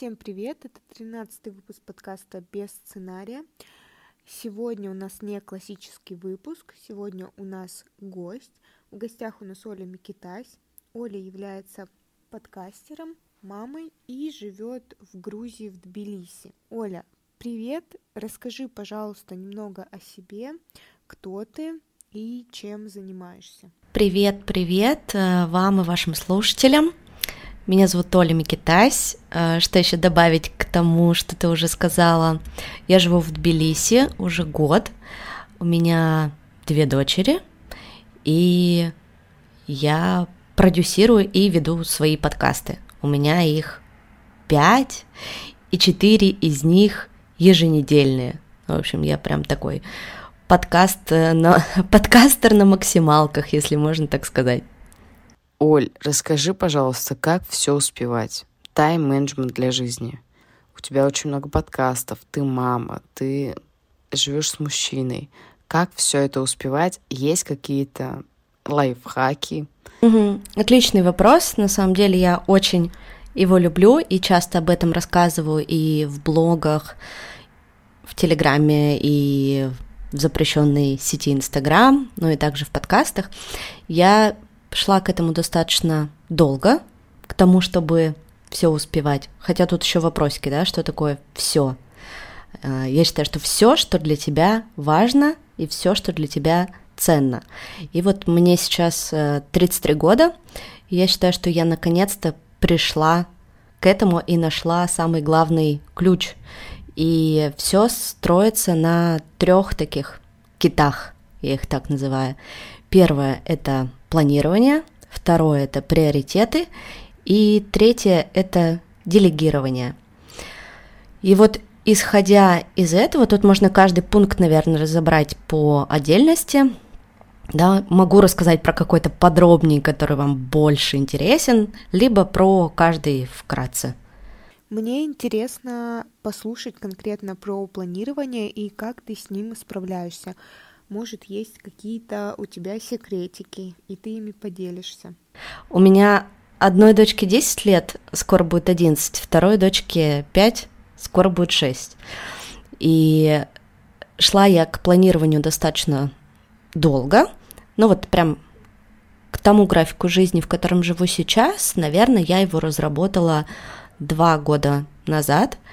Всем привет! Это 13 выпуск подкаста «Без сценария». Сегодня у нас не классический выпуск, сегодня у нас гость. В гостях у нас Оля Микитась. Оля является подкастером, мамой и живет в Грузии, в Тбилиси. Оля, привет! Расскажи, пожалуйста, немного о себе, кто ты и чем занимаешься. Привет, привет э, вам и вашим слушателям. Меня зовут Оля Микитась. Э, что еще добавить к тому, что ты уже сказала? Я живу в Тбилиси уже год. У меня две дочери, и я продюсирую и веду свои подкасты. У меня их пять, и четыре из них еженедельные. В общем, я прям такой подкаст э, на, подкастер на максималках, если можно так сказать. Оль, расскажи, пожалуйста, как все успевать? Тайм-менеджмент для жизни. У тебя очень много подкастов, ты мама, ты живешь с мужчиной. Как все это успевать? Есть какие-то лайфхаки? Угу. Отличный вопрос. На самом деле я очень его люблю и часто об этом рассказываю и в блогах, в Телеграме, и в запрещенной сети Инстаграм, ну и также в подкастах. Я шла к этому достаточно долго, к тому, чтобы все успевать. Хотя тут еще вопросики, да, что такое все. Э, я считаю, что все, что для тебя важно, и все, что для тебя ценно. И вот мне сейчас 33 э, года, и я считаю, что я наконец-то пришла к этому и нашла самый главный ключ. И все строится на трех таких китах, я их так называю. Первое – это планирование, второе – это приоритеты, и третье – это делегирование. И вот исходя из этого, тут можно каждый пункт, наверное, разобрать по отдельности. Да, могу рассказать про какой-то подробнее, который вам больше интересен, либо про каждый вкратце. Мне интересно послушать конкретно про планирование и как ты с ним справляешься. Может, есть какие-то у тебя секретики, и ты ими поделишься. У меня одной дочке 10 лет, скоро будет 11, второй дочке 5, скоро будет 6. И шла я к планированию достаточно долго, ну вот прям к тому графику жизни, в котором живу сейчас, наверное, я его разработала два года назад –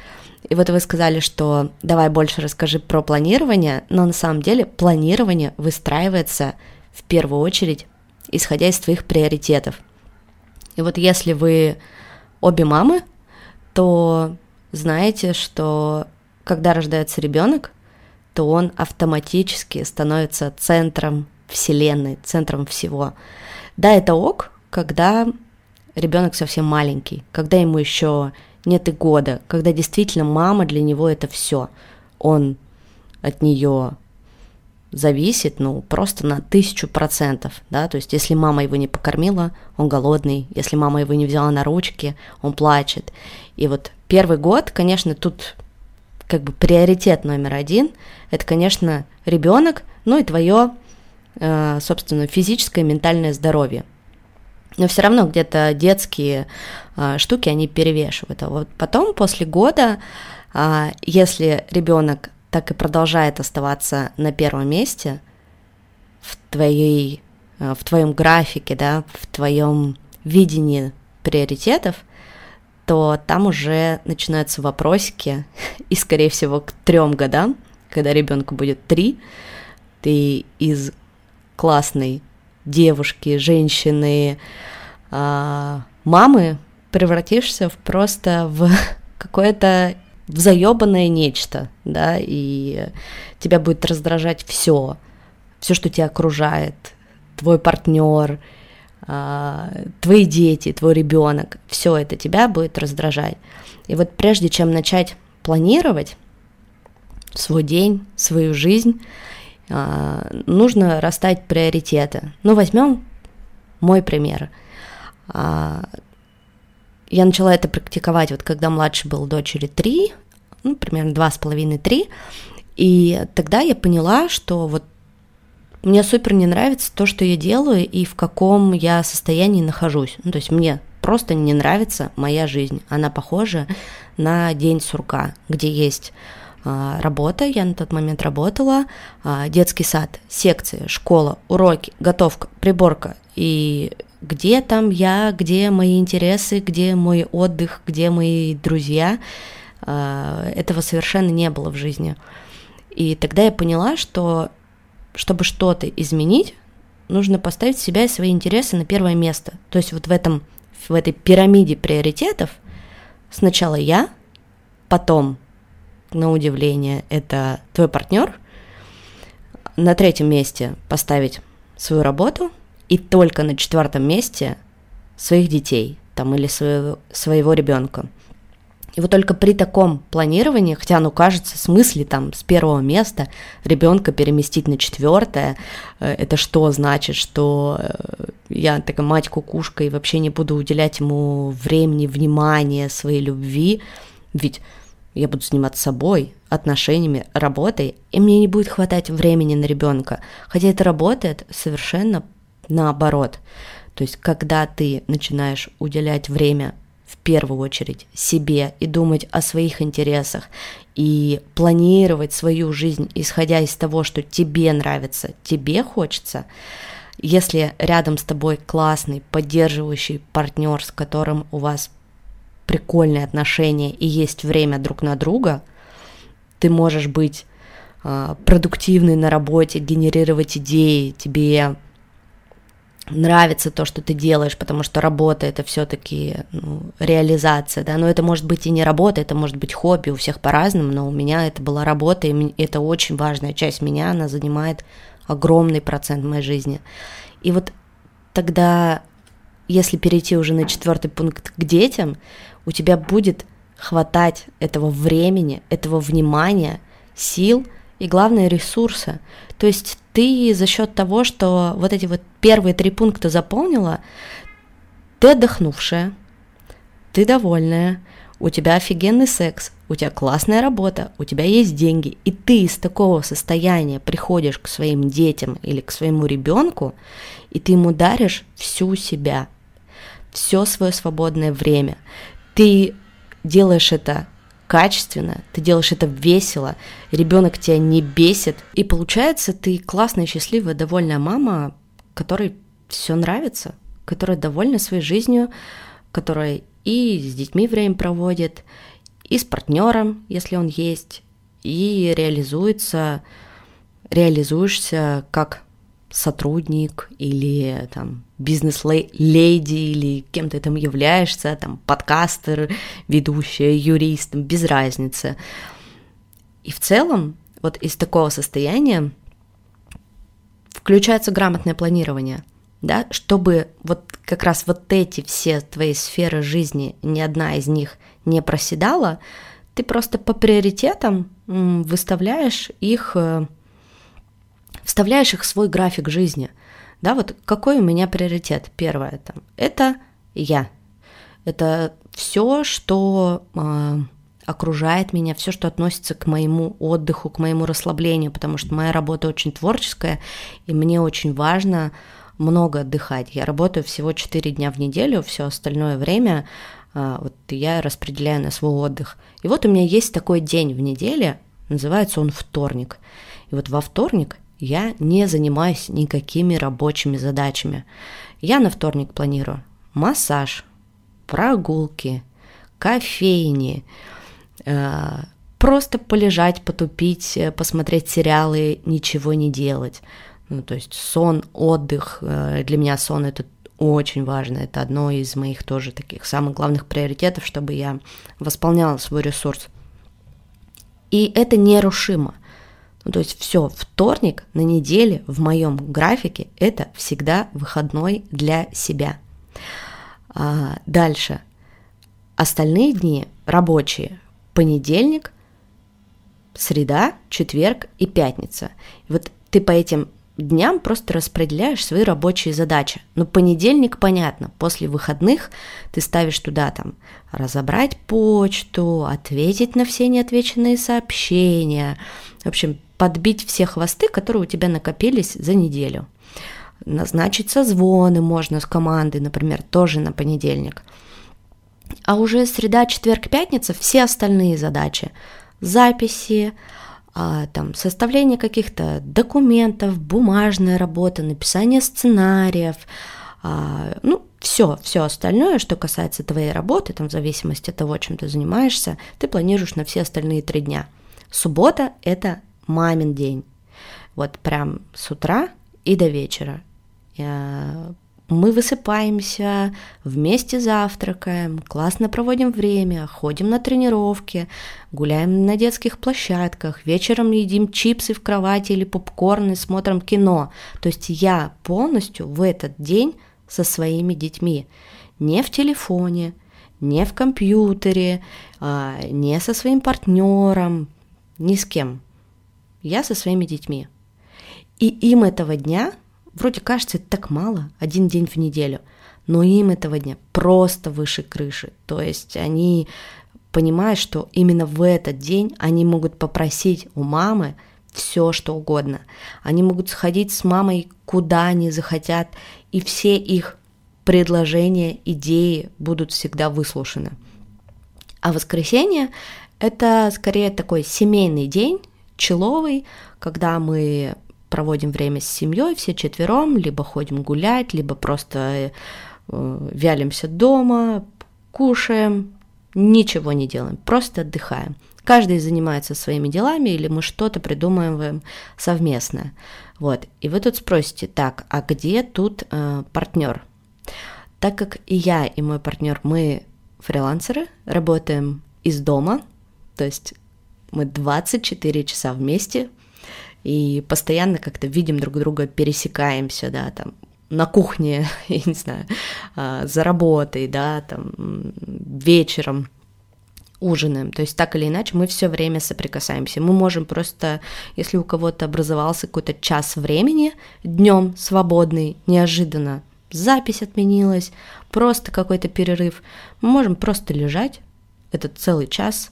и вот вы сказали, что давай больше расскажи про планирование, но на самом деле планирование выстраивается в первую очередь исходя из твоих приоритетов. И вот если вы обе мамы, то знаете, что когда рождается ребенок, то он автоматически становится центром Вселенной, центром всего. Да, это ок, когда ребенок совсем маленький, когда ему еще нет и года, когда действительно мама для него это все. Он от нее зависит, ну, просто на тысячу процентов, да, то есть если мама его не покормила, он голодный, если мама его не взяла на ручки, он плачет. И вот первый год, конечно, тут как бы приоритет номер один, это, конечно, ребенок, ну и твое, э, собственно, физическое и ментальное здоровье но все равно где-то детские а, штуки, они перевешивают. А вот потом, после года, а, если ребенок так и продолжает оставаться на первом месте в твоей, а, в твоем графике, да, в твоем видении приоритетов, то там уже начинаются вопросики, и, скорее всего, к трем годам, когда ребенку будет три, ты из классной девушки, женщины, а, мамы превратишься в просто в какое-то заебанное нечто, да, и тебя будет раздражать все, все, что тебя окружает, твой партнер, а, твои дети, твой ребенок, все это тебя будет раздражать. И вот прежде чем начать планировать свой день, свою жизнь, нужно расставить приоритеты. Ну, возьмем мой пример. А, я начала это практиковать, вот когда младший был дочери три, ну, примерно два с половиной три, и тогда я поняла, что вот мне супер не нравится то, что я делаю и в каком я состоянии нахожусь. Ну, то есть мне просто не нравится моя жизнь. Она похожа на день сурка, где есть а, работа, я на тот момент работала, а, детский сад, секции, школа, уроки, готовка, приборка. И где там я, где мои интересы, где мой отдых, где мои друзья. А, этого совершенно не было в жизни. И тогда я поняла, что чтобы что-то изменить, нужно поставить себя и свои интересы на первое место. То есть вот в этом в этой пирамиде приоритетов сначала я, потом, на удивление, это твой партнер, на третьем месте поставить свою работу, и только на четвертом месте своих детей там, или своего, своего ребенка. И вот только при таком планировании, хотя оно кажется в смысле там с первого места ребенка переместить на четвертое, э, это что значит, что э, я такая мать кукушка и вообще не буду уделять ему времени, внимания, своей любви, ведь я буду заниматься собой, отношениями, работой, и мне не будет хватать времени на ребенка. Хотя это работает совершенно наоборот. То есть, когда ты начинаешь уделять время в первую очередь себе и думать о своих интересах и планировать свою жизнь, исходя из того, что тебе нравится, тебе хочется, если рядом с тобой классный, поддерживающий партнер, с которым у вас прикольные отношения и есть время друг на друга, ты можешь быть э, продуктивный на работе, генерировать идеи, тебе нравится то, что ты делаешь, потому что работа это все-таки ну, реализация, да, но это может быть и не работа, это может быть хобби, у всех по-разному, но у меня это была работа, и это очень важная часть меня, она занимает огромный процент моей жизни. И вот тогда, если перейти уже на четвертый пункт к детям, у тебя будет хватать этого времени, этого внимания, сил и, главное, ресурса. То есть ты за счет того, что вот эти вот первые три пункта заполнила, ты отдохнувшая, ты довольная, у тебя офигенный секс, у тебя классная работа, у тебя есть деньги, и ты из такого состояния приходишь к своим детям или к своему ребенку, и ты ему даришь всю себя, все свое свободное время. Ты делаешь это качественно, ты делаешь это весело, ребенок тебя не бесит, и получается ты классная, счастливая, довольная мама, которой все нравится, которая довольна своей жизнью, которая и с детьми время проводит, и с партнером, если он есть, и реализуется, реализуешься как сотрудник или там бизнес-леди или кем ты там являешься, там подкастер, ведущая, юрист, без разницы. И в целом вот из такого состояния включается грамотное планирование, да, чтобы вот как раз вот эти все твои сферы жизни, ни одна из них не проседала, ты просто по приоритетам выставляешь их э, вставляешь их в свой график жизни. Да, вот какой у меня приоритет? Первое там, это я. Это все, что э, окружает меня, все, что относится к моему отдыху, к моему расслаблению, потому что моя работа очень творческая, и мне очень важно много отдыхать. Я работаю всего 4 дня в неделю, все остальное время э, вот я распределяю на свой отдых. И вот у меня есть такой день в неделе, называется он вторник. И вот во вторник я не занимаюсь никакими рабочими задачами. Я на вторник планирую массаж, прогулки, кофейни, э, просто полежать, потупить, э, посмотреть сериалы, ничего не делать. Ну, то есть сон, отдых. Э, для меня сон это очень важно. Это одно из моих тоже таких самых главных приоритетов, чтобы я восполняла свой ресурс. И это нерушимо – ну, то есть все, вторник на неделе в моем графике это всегда выходной для себя. А, дальше. Остальные дни рабочие. Понедельник, среда, четверг и пятница. Вот ты по этим дням просто распределяешь свои рабочие задачи. Ну, понедельник, понятно, после выходных ты ставишь туда там разобрать почту, ответить на все неотвеченные сообщения. В общем, подбить все хвосты, которые у тебя накопились за неделю. назначить созвоны можно с командой, например, тоже на понедельник. А уже среда, четверг, пятница все остальные задачи, записи, а, там, составление каких-то документов, бумажная работа, написание сценариев, а, ну, все, все остальное, что касается твоей работы, там, в зависимости от того, чем ты занимаешься, ты планируешь на все остальные три дня. Суббота – это мамин день. Вот прям с утра и до вечера. Мы высыпаемся, вместе завтракаем, классно проводим время, ходим на тренировки, гуляем на детских площадках, вечером едим чипсы в кровати или попкорн и смотрим кино. То есть я полностью в этот день со своими детьми. Не в телефоне, не в компьютере, а, не со своим партнером, ни с кем. Я со своими детьми. И им этого дня, вроде кажется, это так мало, один день в неделю, но им этого дня просто выше крыши. То есть они понимают, что именно в этот день они могут попросить у мамы все, что угодно. Они могут сходить с мамой куда они захотят, и все их предложения, идеи будут всегда выслушаны. А воскресенье – это скорее такой семейный день, человый, когда мы проводим время с семьей все четвером, либо ходим гулять, либо просто э, вялимся дома, кушаем, ничего не делаем, просто отдыхаем. Каждый занимается своими делами, или мы что-то придумываем совместно. Вот. И вы тут спросите, так, а где тут э, партнер? Так как и я, и мой партнер, мы фрилансеры, работаем из дома, то есть мы 24 часа вместе, и постоянно как-то видим друг друга, пересекаемся, да, там, на кухне, я не знаю, а, за работой, да, там, вечером, ужинаем. То есть так или иначе мы все время соприкасаемся. Мы можем просто, если у кого-то образовался какой-то час времени днем свободный, неожиданно запись отменилась, просто какой-то перерыв, мы можем просто лежать этот целый час,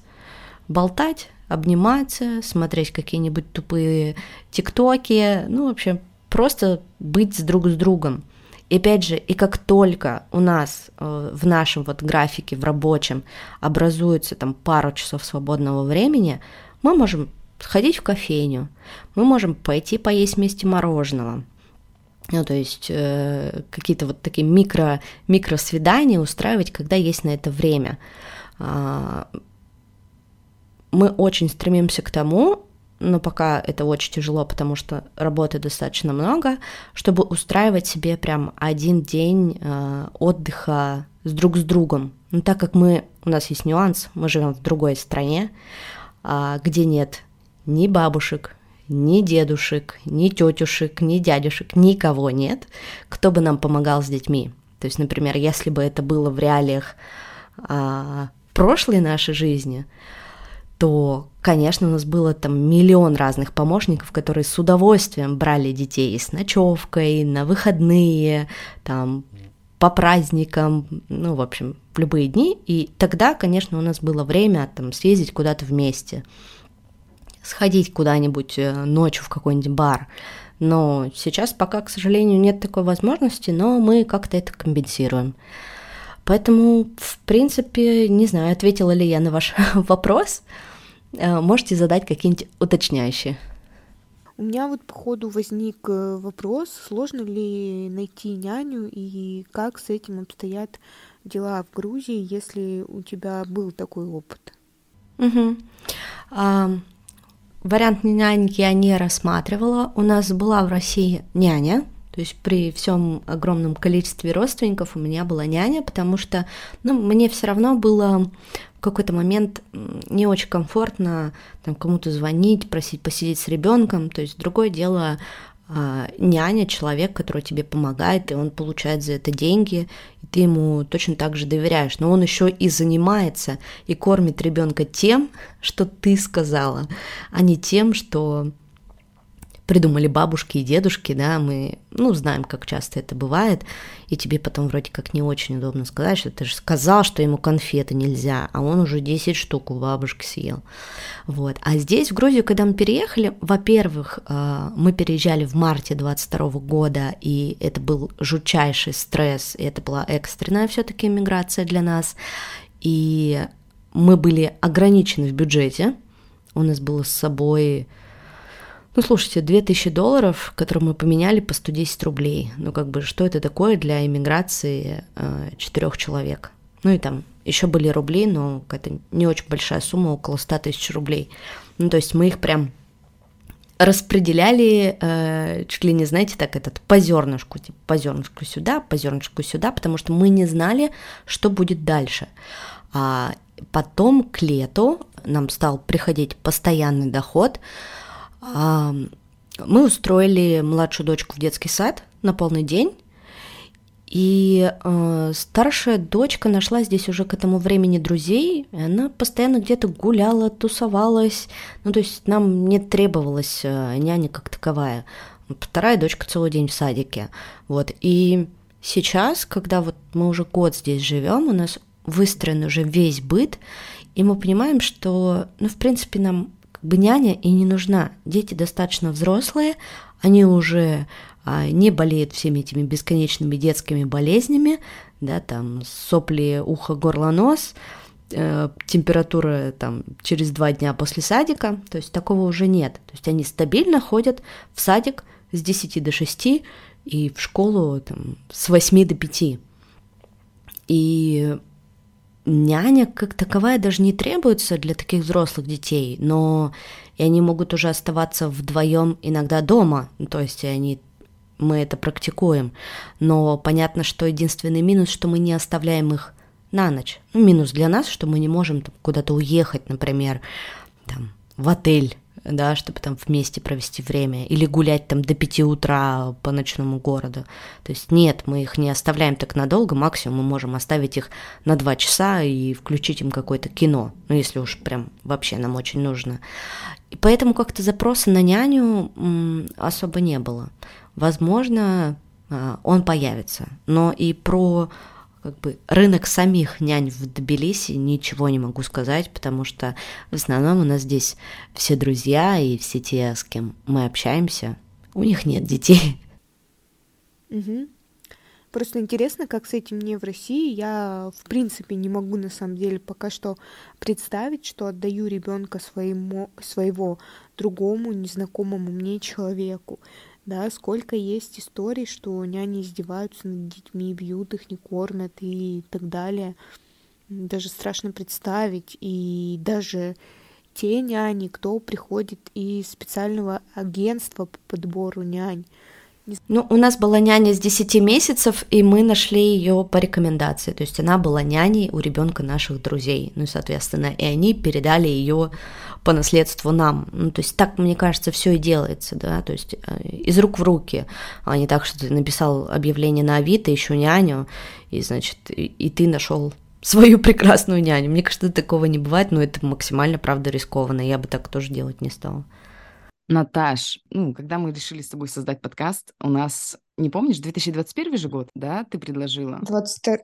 болтать, обниматься, смотреть какие-нибудь тупые тиктоки, ну, в общем, просто быть с друг с другом. И опять же, и как только у нас э, в нашем вот графике, в рабочем, образуется там пару часов свободного времени, мы можем сходить в кофейню, мы можем пойти поесть вместе мороженого, ну, то есть э, какие-то вот такие микро, микро свидания устраивать, когда есть на это время. Э, мы очень стремимся к тому, но пока это очень тяжело, потому что работы достаточно много, чтобы устраивать себе прям один день э, отдыха с друг с другом. Но так как мы, у нас есть нюанс, мы живем в другой стране, э, где нет ни бабушек, ни дедушек, ни тетюшек, ни дядюшек, никого нет, кто бы нам помогал с детьми. То есть, например, если бы это было в реалиях э, прошлой нашей жизни, то, конечно, у нас было там миллион разных помощников, которые с удовольствием брали детей с ночевкой, на выходные, там, по праздникам, ну, в общем, в любые дни. И тогда, конечно, у нас было время там съездить куда-то вместе, сходить куда-нибудь э, ночью в какой-нибудь бар. Но сейчас пока, к сожалению, нет такой возможности, но мы как-то это компенсируем. Поэтому, в принципе, не знаю, ответила ли я на ваш вопрос. Э, можете задать какие-нибудь уточняющие. У меня вот по ходу возник э, вопрос, сложно ли найти няню и как с этим обстоят дела в Грузии, если у тебя был такой опыт? Угу. А, вариант няньки я не рассматривала. У нас была в России няня, то есть при всем огромном количестве родственников у меня была няня, потому что ну, мне все равно было в какой-то момент не очень комфортно там, кому-то звонить, просить посидеть с ребенком. То есть другое дело а, няня, человек, который тебе помогает, и он получает за это деньги, и ты ему точно так же доверяешь. Но он еще и занимается и кормит ребенка тем, что ты сказала, а не тем, что придумали бабушки и дедушки, да, мы, ну, знаем, как часто это бывает, и тебе потом вроде как не очень удобно сказать, что ты же сказал, что ему конфеты нельзя, а он уже 10 штук у бабушки съел. Вот. А здесь, в Грузию, когда мы переехали, во-первых, э, мы переезжали в марте 22 года, и это был жутчайший стресс, и это была экстренная все-таки иммиграция для нас, и мы были ограничены в бюджете, у нас было с собой ну, слушайте, 2000 долларов, которые мы поменяли по 110 рублей. Ну, как бы, что это такое для иммиграции э, четырех человек? Ну, и там еще были рубли, но какая-то не очень большая сумма, около 100 тысяч рублей. Ну, то есть мы их прям распределяли, э, чуть ли не, знаете, так этот по зернышку, типа по зернышку сюда, по зернышку сюда, потому что мы не знали, что будет дальше. А потом к лету нам стал приходить постоянный доход, мы устроили младшую дочку в детский сад на полный день, и э, старшая дочка нашла здесь уже к этому времени друзей, и она постоянно где-то гуляла, тусовалась, ну то есть нам не требовалась э, няня как таковая. Вторая дочка целый день в садике, вот. И сейчас, когда вот мы уже год здесь живем, у нас выстроен уже весь быт, и мы понимаем, что, ну, в принципе, нам бы няня и не нужна. Дети достаточно взрослые, они уже а, не болеют всеми этими бесконечными детскими болезнями, да, там сопли, ухо, горло, нос, э, температура там через два дня после садика, то есть такого уже нет. То есть они стабильно ходят в садик с 10 до 6 и в школу там, с 8 до 5. И няня как таковая даже не требуется для таких взрослых детей, но и они могут уже оставаться вдвоем иногда дома, ну, то есть они мы это практикуем. Но понятно, что единственный минус, что мы не оставляем их на ночь. Ну, минус для нас, что мы не можем куда-то уехать, например, там, в отель да, чтобы там вместе провести время, или гулять там до 5 утра по ночному городу. То есть нет, мы их не оставляем так надолго, максимум мы можем оставить их на 2 часа и включить им какое-то кино, ну если уж прям вообще нам очень нужно. И поэтому как-то запроса на няню особо не было. Возможно, а, он появится, но и про как бы рынок самих нянь в Тбилиси ничего не могу сказать, потому что в основном у нас здесь все друзья и все те, с кем мы общаемся, у них нет детей. Угу. Просто интересно, как с этим не в России. Я, в принципе, не могу на самом деле пока что представить, что отдаю ребенка своему, своего другому незнакомому мне человеку да, сколько есть историй, что няни издеваются над детьми, бьют их, не кормят и так далее. Даже страшно представить. И даже те няни, кто приходит из специального агентства по подбору нянь, ну, у нас была няня с 10 месяцев, и мы нашли ее по рекомендации. То есть она была няней у ребенка наших друзей. Ну, соответственно, и они передали ее по наследству нам. Ну, то есть так, мне кажется, все и делается, да, то есть э, из рук в руки, а не так, что ты написал объявление на Авито, еще няню, и, значит, и, и ты нашел свою прекрасную няню. Мне кажется, такого не бывает, но это максимально, правда, рискованно. Я бы так тоже делать не стала. Наташ, ну, когда мы решили с тобой создать подкаст, у нас, не помнишь, 2021 же год, да, ты предложила? 22...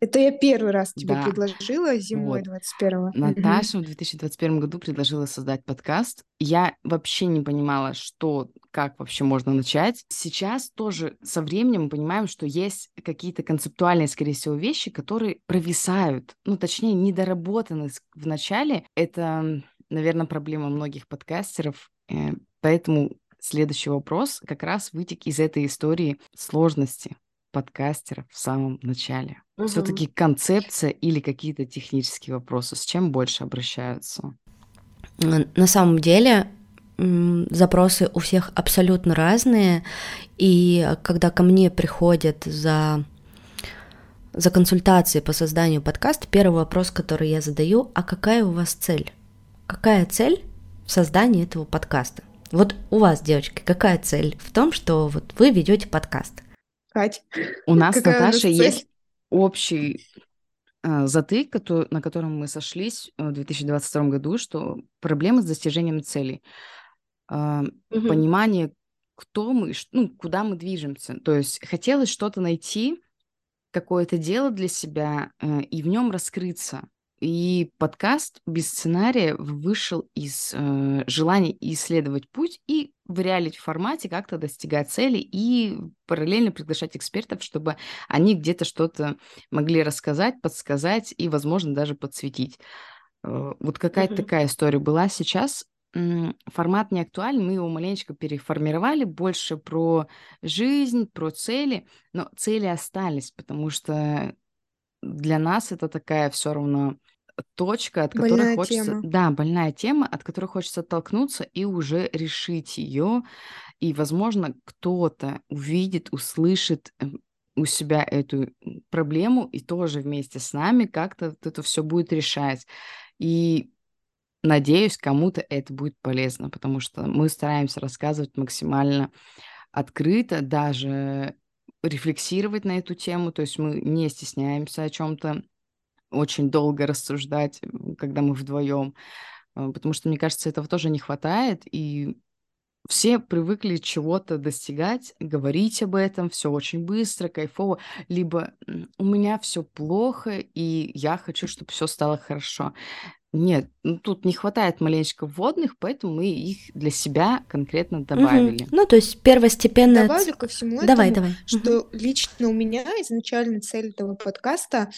Это я первый раз тебе да. предложила зимой вот. 21-го. Наташа в 2021 году предложила создать подкаст. Я вообще не понимала, что, как вообще можно начать. Сейчас тоже со временем мы понимаем, что есть какие-то концептуальные, скорее всего, вещи, которые провисают, ну, точнее, недоработаны в начале. Это, наверное, проблема многих подкастеров, поэтому следующий вопрос как раз вытек из этой истории сложности подкастера в самом начале. Угу. Все-таки концепция или какие-то технические вопросы, с чем больше обращаются? На самом деле запросы у всех абсолютно разные, и когда ко мне приходят за за консультацией по созданию подкаста, первый вопрос, который я задаю, а какая у вас цель? Какая цель в создании этого подкаста. Вот у вас, девочки, какая цель в том, что вот вы ведете подкаст? Кать, у нас с Наташей есть общий э, затык, который, на котором мы сошлись в 2022 году, что проблемы с достижением целей. э, угу. понимание, кто мы, ну, куда мы движемся. То есть хотелось что-то найти, какое-то дело для себя э, и в нем раскрыться. И подкаст без сценария вышел из э, желания исследовать путь и в реалити формате как-то достигать цели и параллельно приглашать экспертов, чтобы они где-то что-то могли рассказать, подсказать и, возможно, даже подсветить. Э, вот какая-то mm-hmm. такая история была сейчас. Формат не актуален, мы его маленечко переформировали, больше про жизнь, про цели, но цели остались, потому что для нас это такая все равно точка, от которой Больная хочется... тема. Да, больная тема, от которой хочется оттолкнуться и уже решить ее. И, возможно, кто-то увидит, услышит э, у себя эту проблему и тоже вместе с нами как-то это все будет решать. И надеюсь, кому-то это будет полезно, потому что мы стараемся рассказывать максимально открыто, даже рефлексировать на эту тему, то есть мы не стесняемся о чем-то очень долго рассуждать, когда мы вдвоем, а, потому что, мне кажется, этого тоже не хватает, и все привыкли чего-то достигать, говорить об этом, все очень быстро, кайфово, либо у меня все плохо, и я хочу, чтобы все стало хорошо. Нет, ну тут не хватает маленечко вводных, поэтому мы их для себя конкретно добавили. Угу. Ну, то есть первостепенно... Добавлю ко всему давай, этому, давай. что угу. лично у меня изначально цель этого подкаста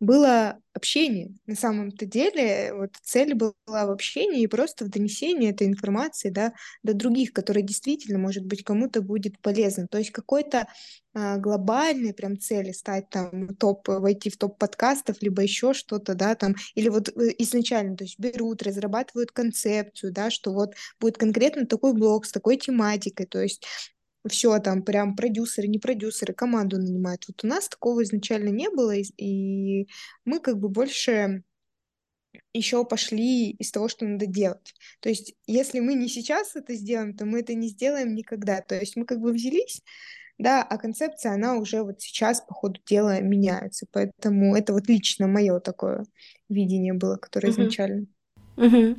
было общение. На самом-то деле, вот цель была в общении и просто в донесении этой информации, да, до других, которые действительно, может быть, кому-то будет полезно. То есть какой-то а, глобальной прям цели стать там топ, войти в топ подкастов, либо еще что-то, да, там, или вот э, изначально, то есть берут, разрабатывают концепцию, да, что вот будет конкретно такой блок с такой тематикой, то есть все там прям продюсеры, не продюсеры, команду нанимают. Вот у нас такого изначально не было, и, и мы как бы больше еще пошли из того, что надо делать. То есть, если мы не сейчас это сделаем, то мы это не сделаем никогда. То есть мы как бы взялись, да, а концепция, она уже вот сейчас по ходу дела меняется. Поэтому это вот лично мое такое видение было, которое uh-huh. изначально. Угу.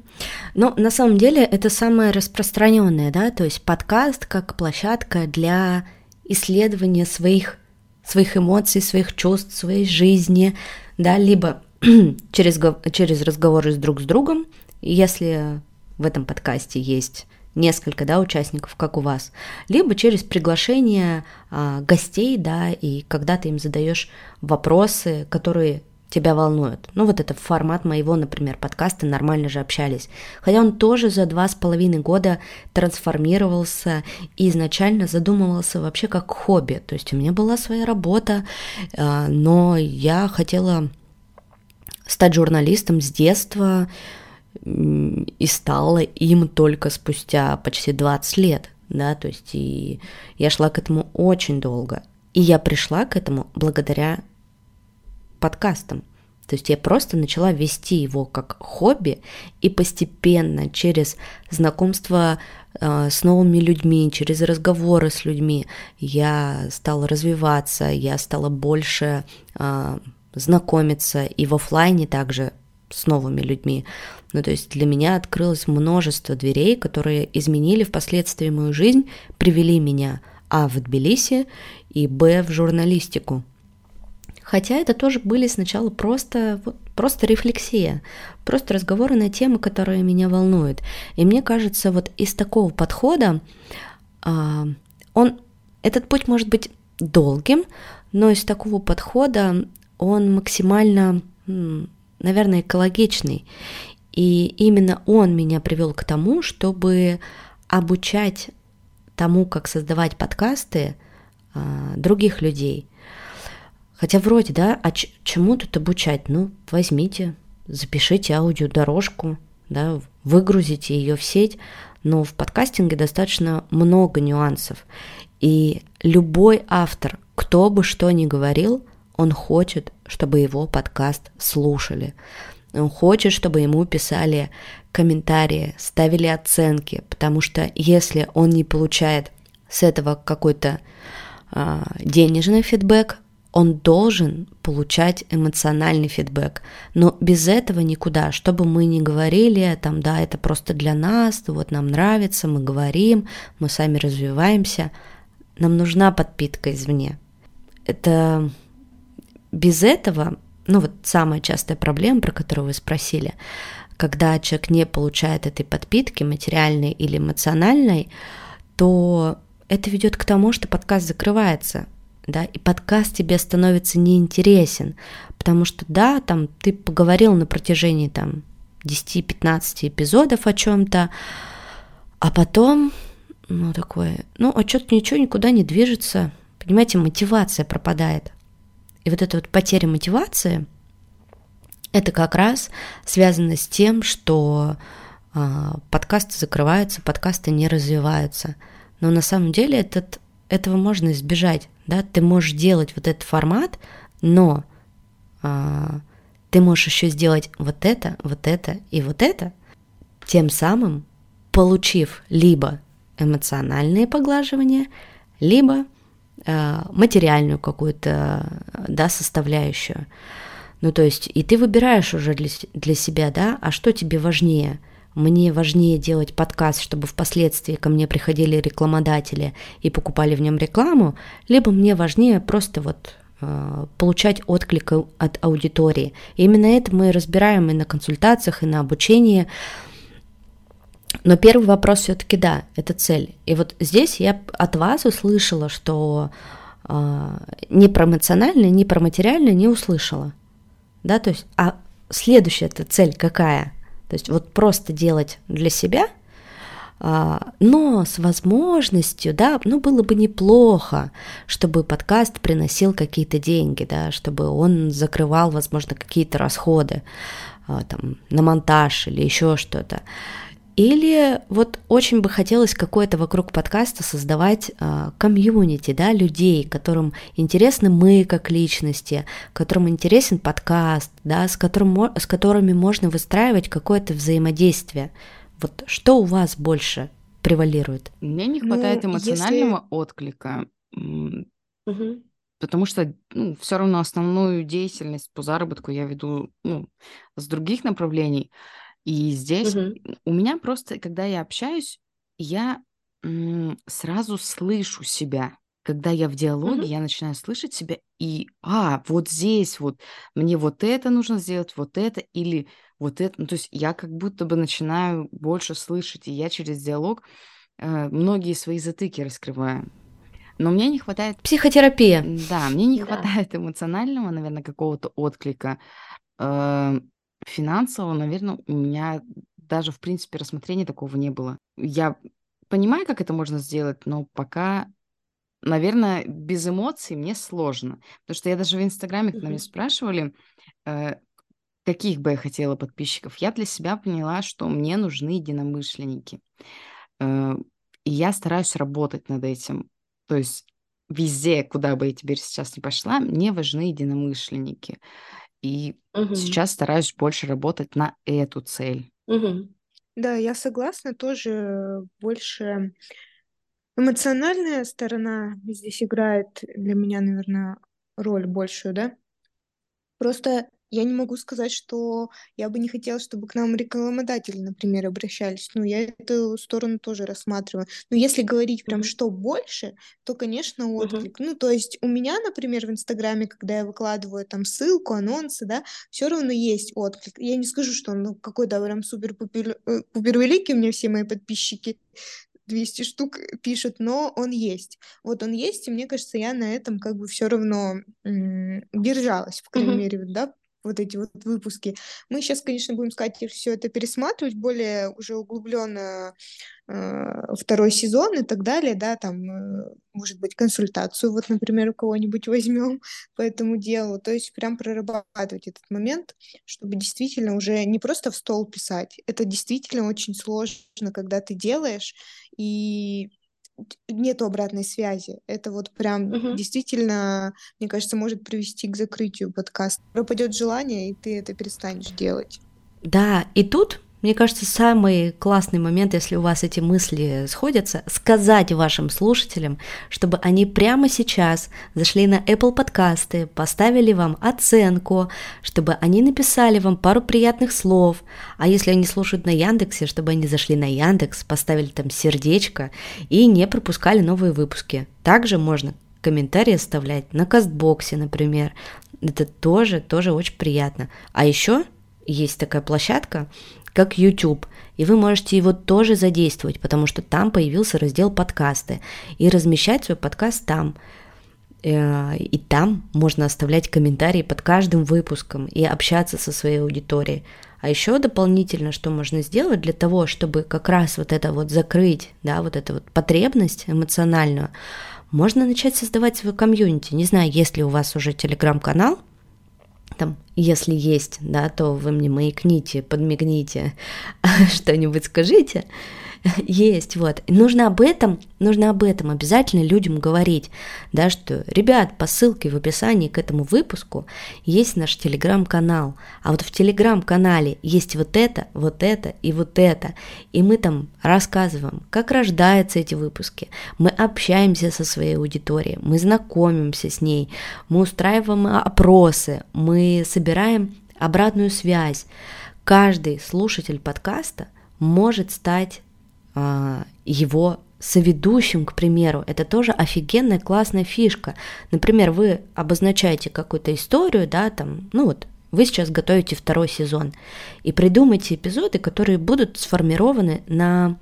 Ну, на самом деле, это самое распространенное, да, то есть подкаст как площадка для исследования своих, своих эмоций, своих чувств, своей жизни, да, либо через, через разговоры с друг с другом, если в этом подкасте есть несколько, да, участников, как у вас, либо через приглашение а, гостей, да, и когда ты им задаешь вопросы, которые тебя волнует. Ну, вот это формат моего, например, подкаста «Нормально же общались». Хотя он тоже за два с половиной года трансформировался и изначально задумывался вообще как хобби. То есть у меня была своя работа, а, но я хотела стать журналистом с детства и стала им только спустя почти 20 лет. Да, то есть и я шла к этому очень долго. И я пришла к этому благодаря подкастом. То есть я просто начала вести его как хобби и постепенно через знакомство э, с новыми людьми, через разговоры с людьми я стала развиваться, я стала больше э, знакомиться и в офлайне также с новыми людьми. Ну, то есть для меня открылось множество дверей, которые изменили впоследствии мою жизнь, привели меня а в Тбилиси и б в журналистику. Хотя это тоже были сначала просто, вот, просто рефлексия, просто разговоры на темы, которые меня волнуют. И мне кажется, вот из такого подхода а, он, этот путь может быть долгим, но из такого подхода он максимально, наверное, экологичный. И именно он меня привел к тому, чтобы обучать тому, как создавать подкасты а, других людей – Хотя вроде, да, а чему тут обучать? Ну, возьмите, запишите аудиодорожку, да, выгрузите ее в сеть, но в подкастинге достаточно много нюансов. И любой автор, кто бы что ни говорил, он хочет, чтобы его подкаст слушали. Он хочет, чтобы ему писали комментарии, ставили оценки, потому что если он не получает с этого какой-то а, денежный фидбэк, он должен получать эмоциональный фидбэк. Но без этого никуда. Что бы мы ни говорили, там, да, это просто для нас, вот нам нравится, мы говорим, мы сами развиваемся. Нам нужна подпитка извне. Это без этого, ну вот самая частая проблема, про которую вы спросили, когда человек не получает этой подпитки, материальной или эмоциональной, то это ведет к тому, что подкаст закрывается, да, и подкаст тебе становится неинтересен, потому что, да, там ты поговорил на протяжении там 10-15 эпизодов о чем-то, а потом, ну, такое, ну, а что-то ничего никуда не движется, понимаете, мотивация пропадает. И вот эта вот потеря мотивации, это как раз связано с тем, что э, подкасты закрываются, подкасты не развиваются. Но на самом деле этот, этого можно избежать. Да? Ты можешь делать вот этот формат, но э, ты можешь еще сделать вот это, вот это и вот это, тем самым получив либо эмоциональные поглаживания, либо Э, материальную какую-то да, составляющую. Ну, то есть, и ты выбираешь уже для, для себя, да, а что тебе важнее? Мне важнее делать подкаст, чтобы впоследствии ко мне приходили рекламодатели и покупали в нем рекламу, либо мне важнее просто вот э, получать отклик от аудитории. И именно это мы разбираем и на консультациях, и на обучении. Но первый вопрос все-таки да, это цель. И вот здесь я от вас услышала, что э, ни про эмоциональное, ни про материальное не услышала. Да, то есть, а следующая эта цель какая? То есть вот просто делать для себя, э, но с возможностью, да, ну было бы неплохо, чтобы подкаст приносил какие-то деньги, да, чтобы он закрывал, возможно, какие-то расходы э, там, на монтаж или еще что-то. Или вот очень бы хотелось какое-то вокруг подкаста создавать э, комьюнити, да, людей, которым интересны мы как личности, которым интересен подкаст, да, с, которым, с которыми можно выстраивать какое-то взаимодействие. Вот что у вас больше превалирует? Мне не хватает ну, эмоционального если... отклика. Угу. Потому что ну, все равно основную деятельность по заработку я веду ну, с других направлений. И здесь Мгм. у меня просто, когда я общаюсь, я сразу слышу себя. Когда я в диалоге, Мгм. я начинаю слышать себя, и, а, вот здесь вот мне вот это нужно сделать, вот это, или вот это. Ну, то есть я как будто бы начинаю больше слышать, и я через диалог э, многие свои затыки раскрываю. Но мне не хватает, Психотерапия. да, мне не Да. хватает эмоционального, наверное, какого-то отклика. Э, Финансово, наверное, у меня даже, в принципе, рассмотрения такого не было. Я понимаю, как это можно сделать, но пока, наверное, без эмоций мне сложно. Потому что я даже в Инстаграме, когда меня спрашивали, э, каких бы я хотела подписчиков, я для себя поняла, что мне нужны единомышленники. Э, и я стараюсь работать над этим. То есть везде, куда бы я теперь сейчас не пошла, мне важны единомышленники. И Мгм. сейчас стараюсь больше работать на эту цель. Мгм. Да, я согласна, тоже больше эмоциональная сторона здесь играет для меня, наверное, роль большую, да. Просто я не могу сказать, что я бы не хотела, чтобы к нам рекламодатели, например, обращались. Ну, я эту сторону тоже рассматриваю. Но если говорить прям, что больше, то, конечно, отклик. Ну, то есть у меня, например, в Инстаграме, когда я выкладываю там ссылку, анонсы, да, все равно есть отклик. Я не скажу, что он ну, какой-то прям супер-пупер э, пупер великий, у меня все мои подписчики 200 штук пишут, но он есть. Вот он есть, и мне кажется, я на этом как бы все равно м, держалась, по крайней Мгм. мере, да, вот эти вот выпуски. Мы сейчас, конечно, будем сказать все это пересматривать более уже углубленно э, второй сезон и так далее, да, там, э, может быть, консультацию, вот, например, у кого-нибудь возьмем по этому делу, то есть прям прорабатывать этот момент, чтобы действительно уже не просто в стол писать, это действительно очень сложно, когда ты делаешь, и нету обратной связи. Это вот прям Мгм. действительно, мне кажется, может привести к закрытию подкаста. Пропадет желание, и ты это перестанешь делать. Да, и тут мне кажется, самый классный момент, если у вас эти мысли сходятся, сказать вашим слушателям, чтобы они прямо сейчас зашли на Apple подкасты, поставили вам оценку, чтобы они написали вам пару приятных слов, а если они слушают на Яндексе, чтобы они зашли на Яндекс, поставили там сердечко и не пропускали новые выпуски. Также можно комментарии оставлять на Кастбоксе, например. Это тоже, тоже очень приятно. А еще есть такая площадка, как YouTube, и вы можете его тоже задействовать, потому что там появился раздел подкасты, и размещать свой подкаст там. Э, и там можно оставлять комментарии под каждым выпуском и общаться со своей аудиторией. А еще дополнительно, что можно сделать для того, чтобы как раз вот это вот закрыть, да, вот эту вот потребность эмоциональную, можно начать создавать свой комьюнити. Не знаю, есть ли у вас уже телеграм-канал – там, если есть, да, то вы мне маякните, подмигните, что-нибудь скажите. Есть, вот. нужно об этом, нужно об этом обязательно людям говорить, да, что, ребят, по ссылке в описании к этому выпуску есть наш телеграм-канал, а вот в телеграм-канале есть вот это, вот это и вот это, и мы там рассказываем, как рождаются эти выпуски, мы общаемся со своей аудиторией, мы знакомимся с ней, мы устраиваем опросы, мы собираем обратную связь. Каждый слушатель подкаста может стать его соведущим, к примеру, это тоже офигенная классная фишка. Например, вы обозначаете какую-то историю, да, там, ну вот, вы сейчас готовите второй сезон, и придумайте эпизоды, которые будут сформированы на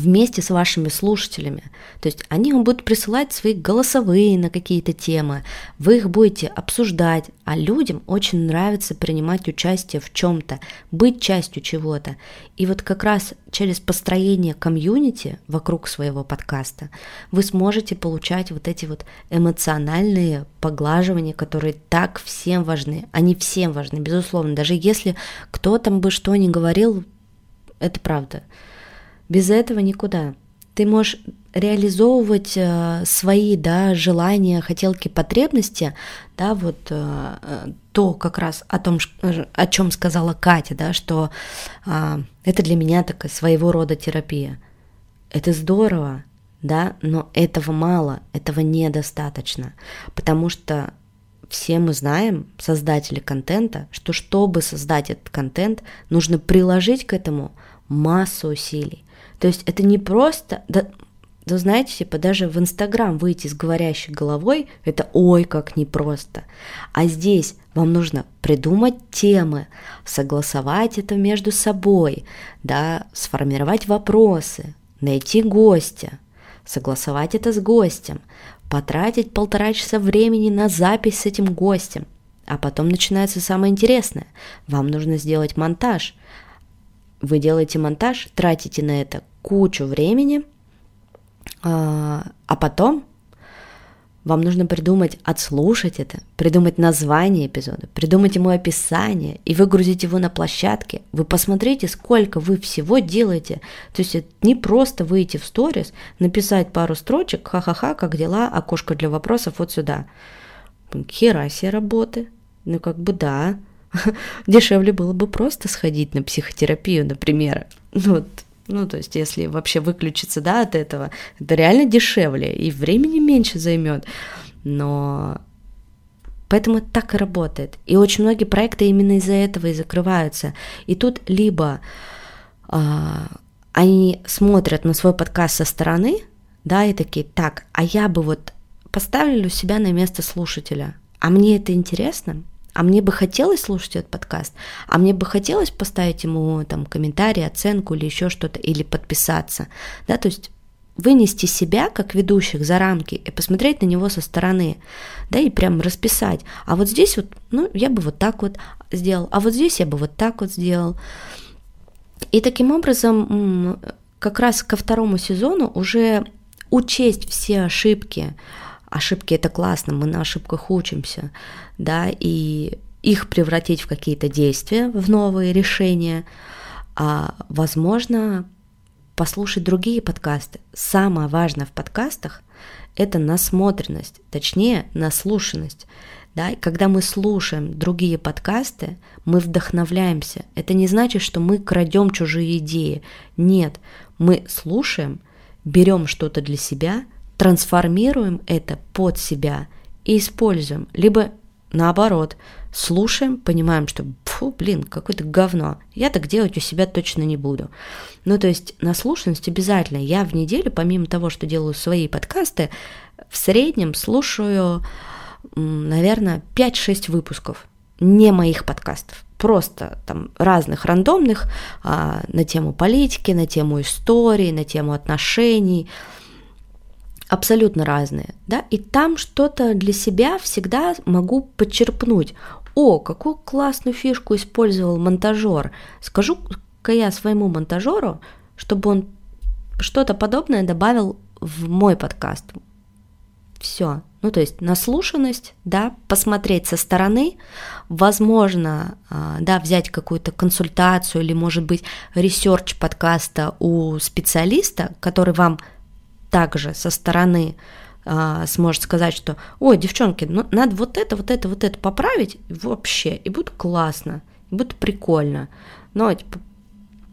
вместе с вашими слушателями. То есть они вам будут присылать свои голосовые на какие-то темы, вы их будете обсуждать, а людям очень нравится принимать участие в чем-то, быть частью чего-то. И вот как раз через построение комьюнити вокруг своего подкаста вы сможете получать вот эти вот эмоциональные поглаживания, которые так всем важны. Они всем важны, безусловно. Даже если кто там бы что ни говорил, это правда. Без этого никуда. Ты можешь реализовывать э, свои да, желания, хотелки, потребности, да, вот э, э то как раз о том, о чем сказала Катя, да, что э, это для меня такая своего рода терапия. Это здорово, да, но этого мало, этого недостаточно, потому что все мы знаем, создатели контента, что чтобы создать этот контент, нужно приложить к этому массу усилий. То есть это не просто, да, да знаете, типа даже в Инстаграм выйти с говорящей головой, это ой, как непросто. А здесь вам нужно придумать темы, согласовать это между собой, да, сформировать вопросы, найти гостя, согласовать это с гостем, потратить полтора часа времени на запись с этим гостем. А потом начинается самое интересное. Вам нужно сделать монтаж. Вы делаете монтаж, тратите на это кучу времени, а, а потом вам нужно придумать, отслушать это, придумать название эпизода, придумать ему описание и выгрузить его на площадке. Вы посмотрите, сколько вы всего делаете. То есть это не просто выйти в сторис, написать пару строчек, ха-ха-ха, как дела, окошко для вопросов вот сюда. Хера себе работы. Ну как бы да. Дешевле было бы просто сходить на психотерапию, например. Ну, вот ну, то есть, если вообще выключиться, да, от этого, это реально дешевле и времени меньше займет. Но Поэтому это так и работает. И очень многие проекты именно из-за этого и закрываются. И тут либо а, они смотрят на свой подкаст со стороны, да, и такие, так, а я бы вот поставлю себя на место слушателя, а мне это интересно, а мне бы хотелось слушать этот подкаст, а мне бы хотелось поставить ему там комментарий, оценку или еще что-то, или подписаться, да, то есть вынести себя как ведущих за рамки и посмотреть на него со стороны, да, и прям расписать. А вот здесь вот, ну, я бы вот так вот сделал, а вот здесь я бы вот так вот сделал. И таким образом, как раз ко второму сезону уже учесть все ошибки, ошибки это классно, мы на ошибках учимся, да, и их превратить в какие-то действия, в новые решения, а возможно послушать другие подкасты. Самое важное в подкастах – это насмотренность, точнее, наслушанность. Да? И когда мы слушаем другие подкасты, мы вдохновляемся. Это не значит, что мы крадем чужие идеи. Нет, мы слушаем, берем что-то для себя, трансформируем это под себя и используем. Либо наоборот, слушаем, понимаем, что, фу, блин, какое-то говно, я так делать у себя точно не буду. Ну, то есть наслушанность обязательно. Я в неделю, помимо того, что делаю свои подкасты, в среднем слушаю, наверное, 5-6 выпусков не моих подкастов, просто там разных рандомных а, на тему политики, на тему истории, на тему отношений, абсолютно разные, да, и там что-то для себя всегда могу подчерпнуть. О, какую классную фишку использовал монтажер. Скажу-ка я своему монтажеру, чтобы он что-то подобное добавил в мой подкаст. Все. Ну, то есть наслушанность, да, посмотреть со стороны, возможно, а, да, взять какую-то консультацию или, может быть, research подкаста у специалиста, который вам также со стороны а, сможет сказать, что, ой, девчонки, ну, надо вот это, вот это, вот это поправить вообще, и будет классно, и будет прикольно. Но типа,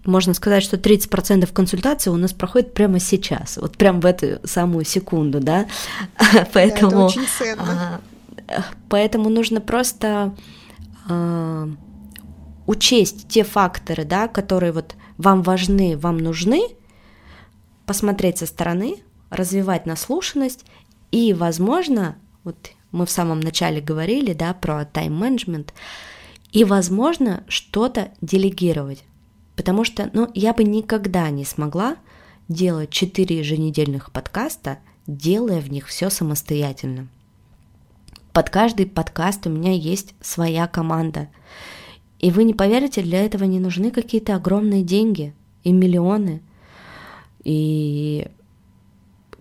можно сказать, что 30% консультации у нас проходит прямо сейчас, вот прямо в эту самую секунду, да, поэтому... Да, очень ценно. А, поэтому нужно просто а, учесть те факторы, да, которые вот вам важны, вам нужны, посмотреть со стороны, развивать наслушанность и, возможно, вот мы в самом начале говорили, да, про тайм-менеджмент, и, возможно, что-то делегировать. Потому что, ну, я бы никогда не смогла делать 4 еженедельных подкаста, делая в них все самостоятельно. Под каждый подкаст у меня есть своя команда. И вы не поверите, для этого не нужны какие-то огромные деньги и миллионы. И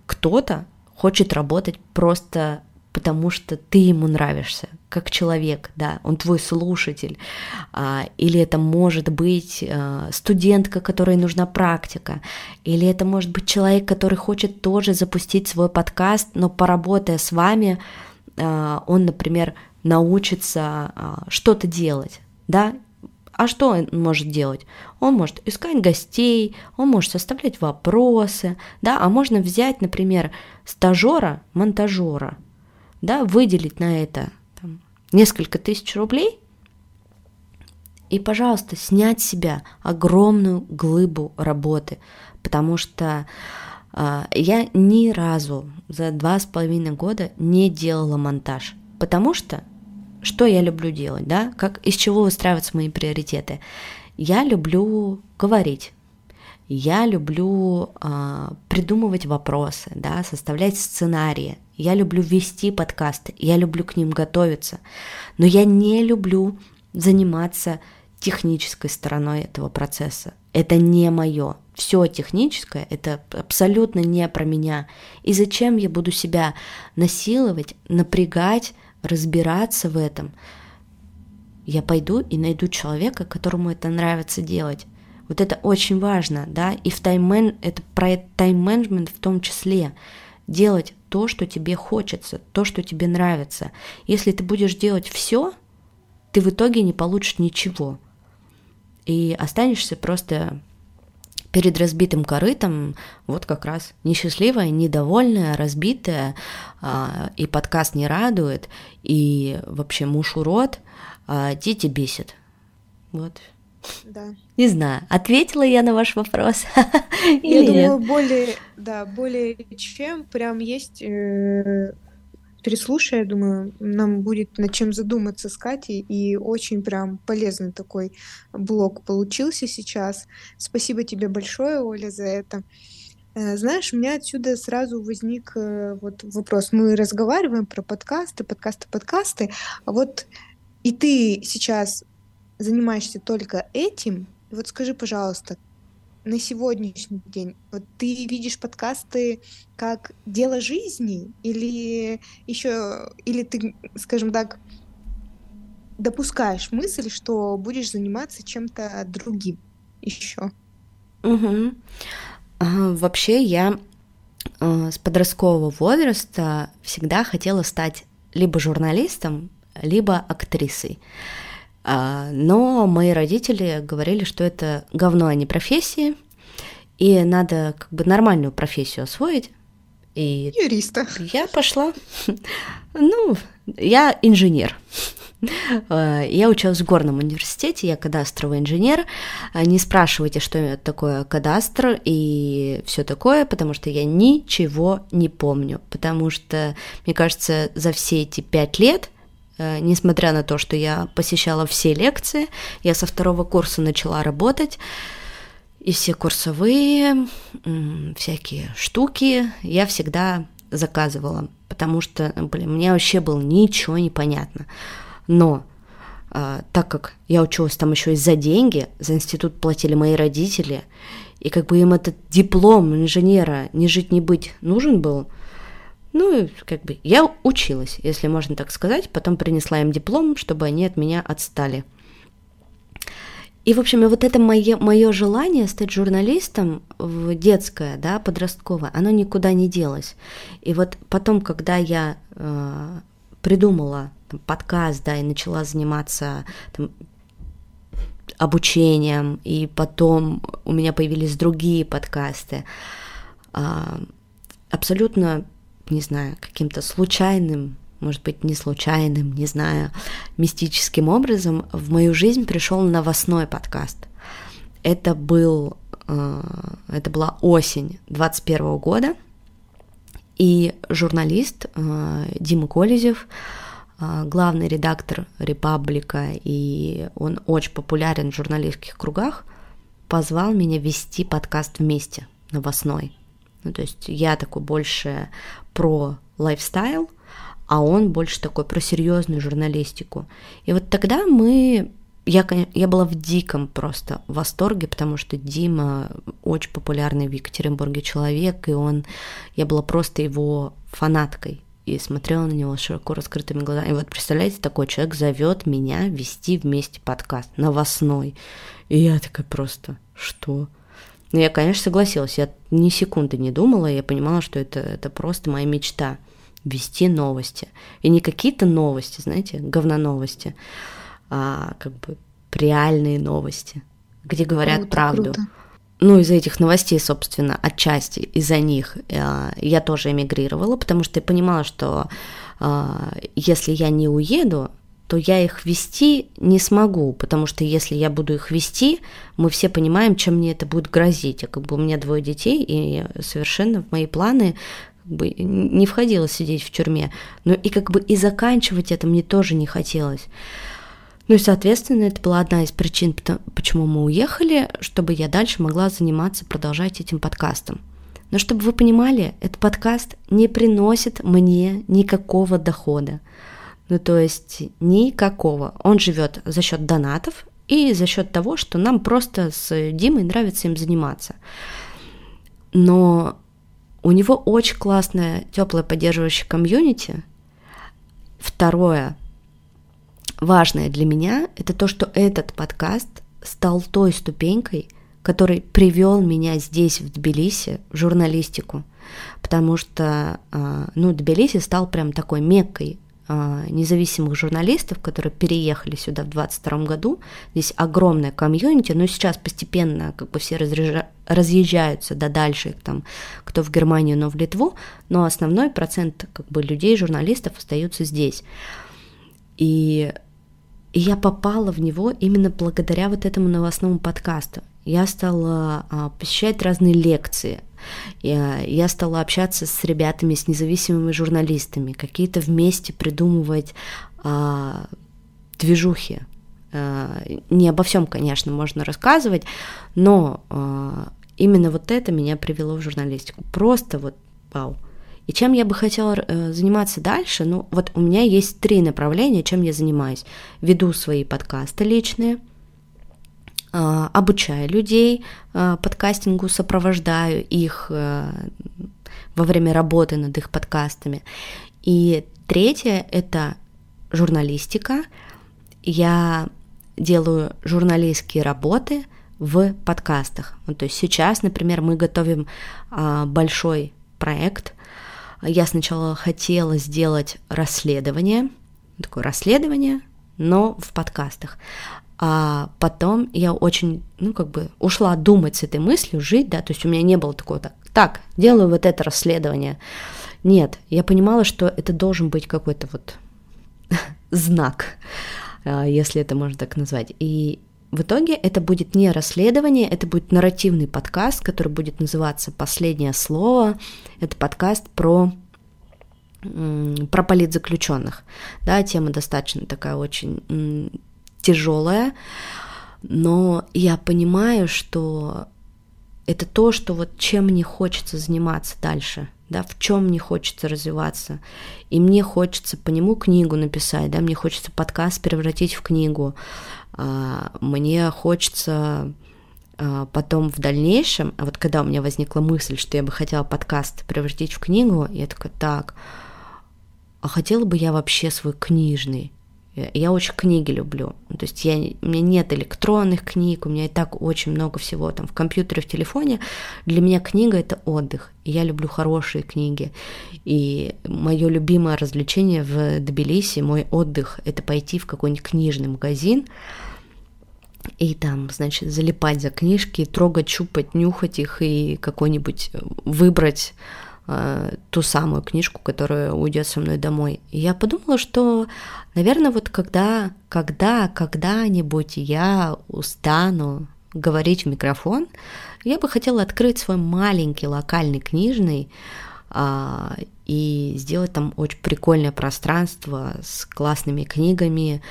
кто-то хочет работать просто потому что ты ему нравишься как человек, да, он твой слушатель, а, или это может быть а, студентка, которой нужна практика, или это может быть человек, который хочет тоже запустить свой подкаст, но поработая с вами, а, он, например, научится что-то делать, да, а что он может делать? Он может искать гостей, он может составлять вопросы, да, а можно взять, например, стажера, монтажера, да, выделить на это там, несколько тысяч рублей и, пожалуйста, снять с себя огромную глыбу работы, потому что э, я ни разу за два с половиной года не делала монтаж, потому что что я люблю делать, да, как, из чего выстраиваются мои приоритеты. Я люблю говорить, я люблю э, придумывать вопросы, да, составлять сценарии, я люблю вести подкасты, я люблю к ним готовиться, но я не люблю заниматься технической стороной этого процесса. Это не мое. Все техническое – это абсолютно не про меня. И зачем я буду себя насиловать, напрягать, разбираться в этом, я пойду и найду человека, которому это нравится делать. Вот это очень важно, да, и в тайм это про тайм-менеджмент в том числе. Делать то, что тебе хочется, то, что тебе нравится. Если ты будешь делать все, ты в итоге не получишь ничего. И останешься просто перед разбитым корытом вот как раз несчастливая, недовольная, разбитая, а, и подкаст не радует, и вообще муж урод, а дети бесит. Вот. Да. Не знаю, ответила я на ваш вопрос. Я думаю, более, да, более чем прям есть э, переслушая, думаю, нам будет над чем задуматься с Катей, и очень прям полезный такой блог получился сейчас. Спасибо тебе большое, Оля, за это. Э, знаешь, у меня отсюда сразу возник э, вот вопрос. Мы разговариваем про подкасты, подкасты, подкасты, а вот и ты сейчас занимаешься только этим, вот скажи, пожалуйста, на сегодняшний день вот ты видишь подкасты как дело жизни или еще или ты, скажем так, допускаешь мысль, что будешь заниматься чем-то другим еще? Угу. Вообще я э, с подросткового возраста всегда хотела стать либо журналистом, либо актрисой. А, но мои родители говорили, что это говно, а не профессии, и надо как бы нормальную профессию освоить. И Юриста. Я пошла. Ну, я инженер. Э, я училась в горном университете, я кадастровый инженер. Э, не спрашивайте, что такое кадастр и все такое, потому что я ничего не помню. Потому что, мне кажется, за все эти пять лет несмотря на то, что я посещала все лекции, я со второго курса начала работать, и все курсовые, всякие штуки я всегда заказывала, потому что, блин, мне вообще было ничего не понятно. Но а, так как я училась там еще и за деньги, за институт платили мои родители, и как бы им этот диплом инженера не жить, не быть нужен был, ну, как бы я училась, если можно так сказать, потом принесла им диплом, чтобы они от меня отстали. И, в общем, вот это мое, мое желание стать журналистом детское, да, подростковое, оно никуда не делось. И вот потом, когда я э, придумала там, подкаст, да, и начала заниматься там, обучением, и потом у меня появились другие подкасты, а, абсолютно, не знаю, каким-то случайным, может быть, не случайным, не знаю, мистическим образом в мою жизнь пришел новостной подкаст. Это был, а, это была осень 21 года, и журналист а, Дима Колезев, а, главный редактор «Репаблика», и он очень популярен в журналистских кругах, позвал меня вести подкаст вместе, новостной. Ну, то есть я такой больше про лайфстайл, а он больше такой про серьезную журналистику. И вот тогда мы я, я была в диком просто восторге, потому что Дима очень популярный в Екатеринбурге человек, и он, я была просто его фанаткой и смотрела на него широко раскрытыми глазами. И вот представляете, такой человек зовет меня вести вместе подкаст новостной. И я такая просто, что? Ну, я, конечно, согласилась. Я ни секунды не думала, я понимала, что это, это просто моя мечта вести новости. И не какие-то новости, знаете, говноновости, а как бы реальные новости, где говорят круто, правду. Круто. Ну, из-за этих новостей, собственно, отчасти из-за них э, я тоже эмигрировала, потому что я понимала, что э, если я не уеду, то я их вести не смогу, потому что если я буду их вести, мы все понимаем, чем мне это будет грозить. А как бы у меня двое детей, и совершенно в мои планы как бы не входило сидеть в тюрьме. Но и как бы и заканчивать это мне тоже не хотелось. Ну и, соответственно, это была одна из причин, почему мы уехали, чтобы я дальше могла заниматься, продолжать этим подкастом. Но чтобы вы понимали, этот подкаст не приносит мне никакого дохода. Ну то есть никакого. Он живет за счет донатов и за счет того, что нам просто с Димой нравится им заниматься. Но у него очень классная, теплая, поддерживающая комьюнити. Второе, важное для меня, это то, что этот подкаст стал той ступенькой, который привел меня здесь, в Тбилиси, в журналистику. Потому что, а, ну, Тбилиси стал прям такой меккой независимых журналистов, которые переехали сюда в 22 году. Здесь огромная комьюнити, но сейчас постепенно как бы все разъезжа... разъезжаются да дальше, там, кто в Германию, но в Литву, но основной процент как бы людей, журналистов остаются здесь. И и я попала в него именно благодаря вот этому новостному подкасту. Я стала а, посещать разные лекции, я, я стала общаться с ребятами, с независимыми журналистами, какие-то вместе придумывать а, движухи. А, не обо всем, конечно, можно рассказывать, но а, именно вот это меня привело в журналистику. Просто вот вау. И чем я бы хотела э, заниматься дальше? Ну, вот у меня есть три направления, чем я занимаюсь. Веду свои подкасты личные, обучаю людей э, подкастингу, сопровождаю их э, во время работы над их подкастами. И третье – это журналистика. Я делаю журналистские работы в подкастах. Вот, то есть сейчас, например, мы готовим а, большой проект я сначала хотела сделать расследование, такое расследование, но в подкастах. А потом я очень, ну, как бы ушла думать с этой мыслью, жить, да, то есть у меня не было такого, так, так делаю вот это расследование. Нет, я понимала, что это должен быть какой-то вот знак, а, если это можно так назвать. И в итоге это будет не расследование, это будет нарративный подкаст, который будет называться «Последнее слово». Это подкаст про про политзаключенных. Да, тема достаточно такая очень тяжелая, но я понимаю, что это то, что вот чем мне хочется заниматься дальше, да, в чем мне хочется развиваться. И мне хочется по нему книгу написать, да, мне хочется подкаст превратить в книгу. А, мне хочется а, потом в дальнейшем, а вот когда у меня возникла мысль, что я бы хотела подкаст превратить в книгу, я такая, так, а хотела бы я вообще свой книжный я очень книги люблю. То есть я, у меня нет электронных книг, у меня и так очень много всего там в компьютере, в телефоне. Для меня книга — это отдых. Я люблю хорошие книги. И мое любимое развлечение в Тбилиси, мой отдых — это пойти в какой-нибудь книжный магазин, и там, значит, залипать за книжки, трогать, чупать, нюхать их и какой-нибудь выбрать Э, ту самую книжку, которая уйдет со мной домой. И я подумала, что, наверное, вот когда, когда, когда-нибудь я устану говорить в микрофон, я бы хотела открыть свой маленький локальный книжный а, и сделать там очень прикольное пространство с классными книгами,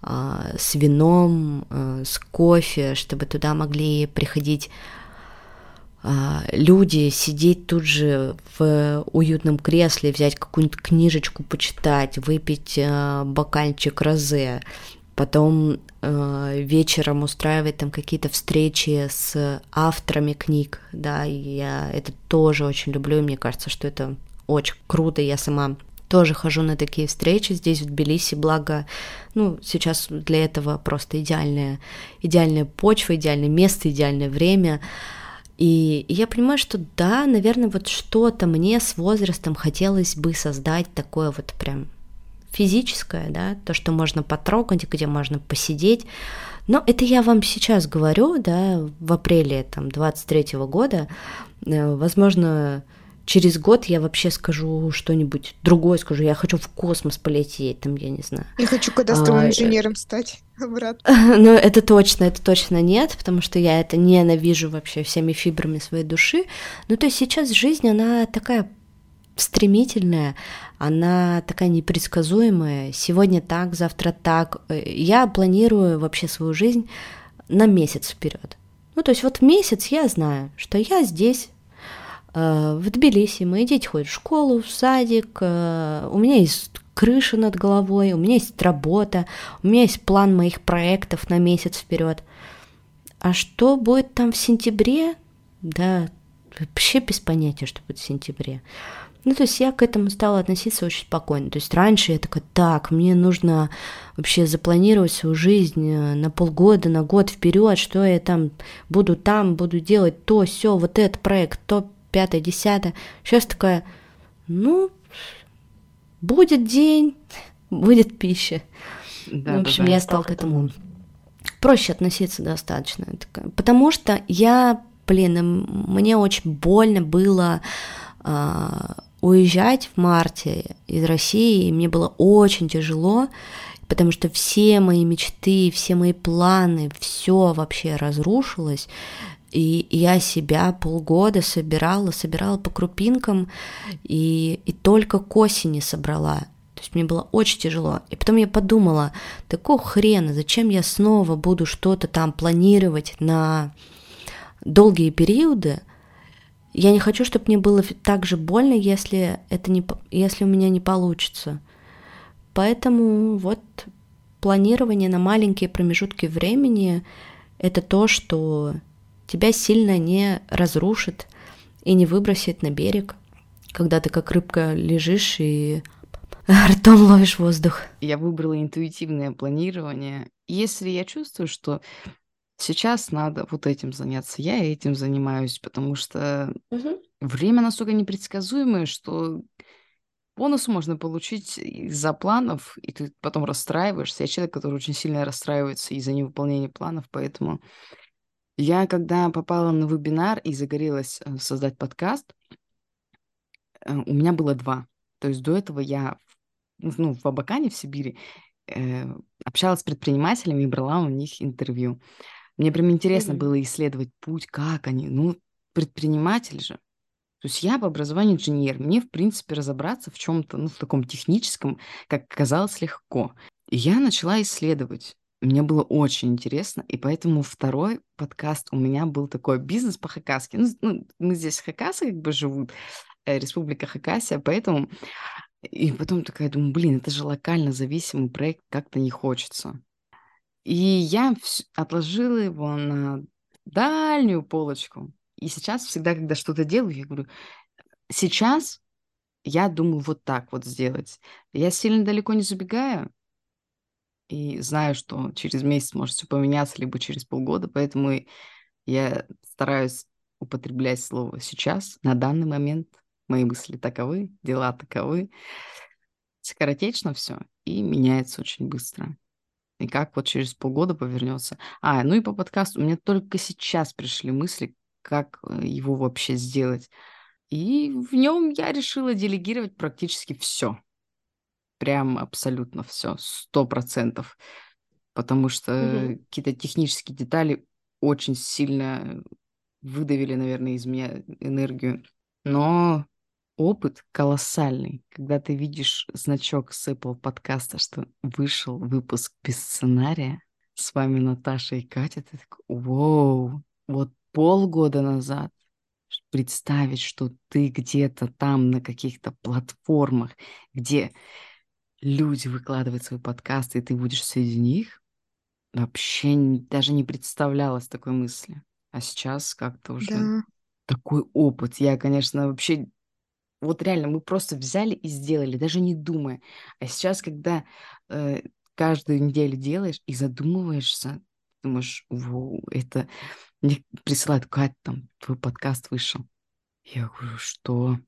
а, с вином, а, с кофе, чтобы туда могли приходить люди сидеть тут же в уютном кресле, взять какую-нибудь книжечку почитать, выпить а, бокальчик розе, потом а, вечером устраивать там какие-то встречи с авторами книг, да, я это тоже очень люблю, и мне кажется, что это очень круто, я сама тоже хожу на такие встречи здесь, в Тбилиси, благо, ну, сейчас для этого просто идеальная, идеальная почва, идеальное место, идеальное время, и я понимаю, что да, наверное, вот что-то мне с возрастом хотелось бы создать такое вот прям физическое, да, то, что можно потрогать, где можно посидеть. Но это я вам сейчас говорю, да, в апреле там 23 -го года, э, возможно, через год я вообще скажу что-нибудь другое, скажу, я хочу в космос полететь, там, я не знаю. Я хочу кадастровым а, инженером стать обратно. Ну, это точно, это точно нет, потому что я это ненавижу вообще всеми фибрами своей души. Ну, то есть сейчас жизнь, она такая стремительная, она такая непредсказуемая. Сегодня так, завтра так. Я планирую вообще свою жизнь на месяц вперед. Ну, то есть вот месяц я знаю, что я здесь Э, в Тбилиси мои дети ходят в школу, в садик, э, у меня есть крыша над головой, у меня есть работа, у меня есть план моих проектов на месяц вперед. А что будет там в сентябре? Да, вообще без понятия, что будет в сентябре. Ну, то есть я к этому стала относиться очень спокойно. То есть раньше я такая, так, мне нужно вообще запланировать свою жизнь э, на полгода, на год вперед, что я там буду там, буду делать то, все, вот этот проект, то пятое, десятое. Сейчас такая, ну, будет день, будет пища. Да, в общем, да, я стала к этому проще относиться достаточно. Потому что я, блин, мне очень больно было э, уезжать в марте из России, и мне было очень тяжело, потому что все мои мечты, все мои планы, все вообще разрушилось. И я себя полгода собирала, собирала по крупинкам, и, и только к осени собрала. То есть мне было очень тяжело. И потом я подумала, такого хрена, зачем я снова буду что-то там планировать на долгие периоды? Я не хочу, чтобы мне было так же больно, если, это не, если у меня не получится. Поэтому вот планирование на маленькие промежутки времени – это то, что тебя сильно не разрушит и не выбросит на берег, когда ты как рыбка лежишь и ртом ловишь воздух. Я выбрала интуитивное планирование. Если я чувствую, что сейчас надо вот этим заняться, я этим занимаюсь, потому что угу. время настолько непредсказуемое, что бонус можно получить из-за планов, и ты потом расстраиваешься. Я человек, который очень сильно расстраивается из-за невыполнения планов, поэтому я, когда попала на вебинар и загорелась э, создать подкаст, э, у меня было два. То есть до этого я ну, в Абакане, в Сибири, э, общалась с предпринимателями и брала у них интервью. Мне прям интересно mm-hmm. было исследовать путь, как они. Ну, предприниматель же. То есть я по образованию инженер. Мне, в принципе, разобраться в чем-то, ну, в таком техническом, как казалось, легко. И я начала исследовать. Мне было очень интересно, и поэтому второй подкаст у меня был такой бизнес по Хакаске. Ну, ну мы здесь Хакасы как бы живут, э, Республика Хакасия, поэтому... И потом такая думаю, блин, это же локально зависимый проект, как-то не хочется. И я отложила его на дальнюю полочку. И сейчас всегда, когда что-то делаю, я говорю, сейчас я думаю вот так вот сделать. Я сильно далеко не забегаю, и знаю, что через месяц может все поменяться, либо через полгода, поэтому я стараюсь употреблять слово сейчас, на данный момент. Мои мысли таковы, дела таковы. Скоротечно все и меняется очень быстро. И как вот через полгода повернется. А, ну и по подкасту у меня только сейчас пришли мысли, как э, его вообще сделать. И в нем я решила делегировать практически все. Прям абсолютно все, сто процентов. Потому что угу. какие-то технические детали очень сильно выдавили, наверное, из меня энергию. Но опыт колоссальный, когда ты видишь значок с Apple подкаста, что вышел выпуск без сценария, с вами Наташа и Катя, ты такой, вау, вот полгода назад представить, что ты где-то там на каких-то платформах, где люди выкладывают свои подкасты, и ты будешь среди них, вообще даже не представлялась такой мысли. А сейчас как-то уже да. такой опыт. Я, конечно, вообще... Вот реально, мы просто взяли и сделали, даже не думая. А сейчас, когда э, каждую неделю делаешь и задумываешься, думаешь, Воу, это мне присылают, Кать, там, твой подкаст вышел. Я говорю, что?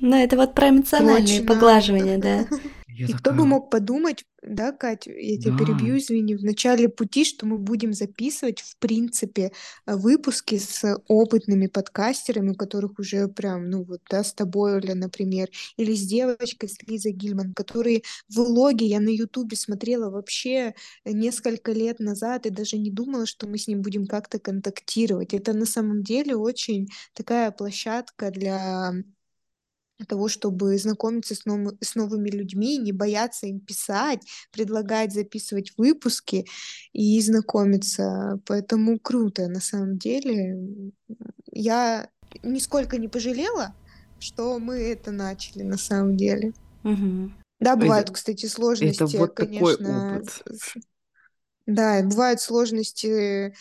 Ну, это вот про эмоциональные Точно. поглаживания, да. Я И такая... кто бы мог подумать, да, Катя, я тебя да. перебью, извини, в начале пути, что мы будем записывать, в принципе, э, выпуски с опытными подкастерами, у которых уже прям, ну вот, да, с тобой, Оля, например, или с девочкой, с Лизой Гильман, которые влоги я на Ютубе смотрела вообще несколько лет назад и даже не думала, что мы с ним будем как-то контактировать. Это на самом деле очень такая площадка для того, чтобы знакомиться с, нов- с новыми людьми, не бояться им писать, предлагать записывать выпуски и знакомиться. Поэтому круто, на самом деле. Я нисколько не пожалела, что мы это начали на самом деле. Угу. Да, бывают, это, кстати, сложности, это вот конечно. Такой опыт. Да, бывают сложности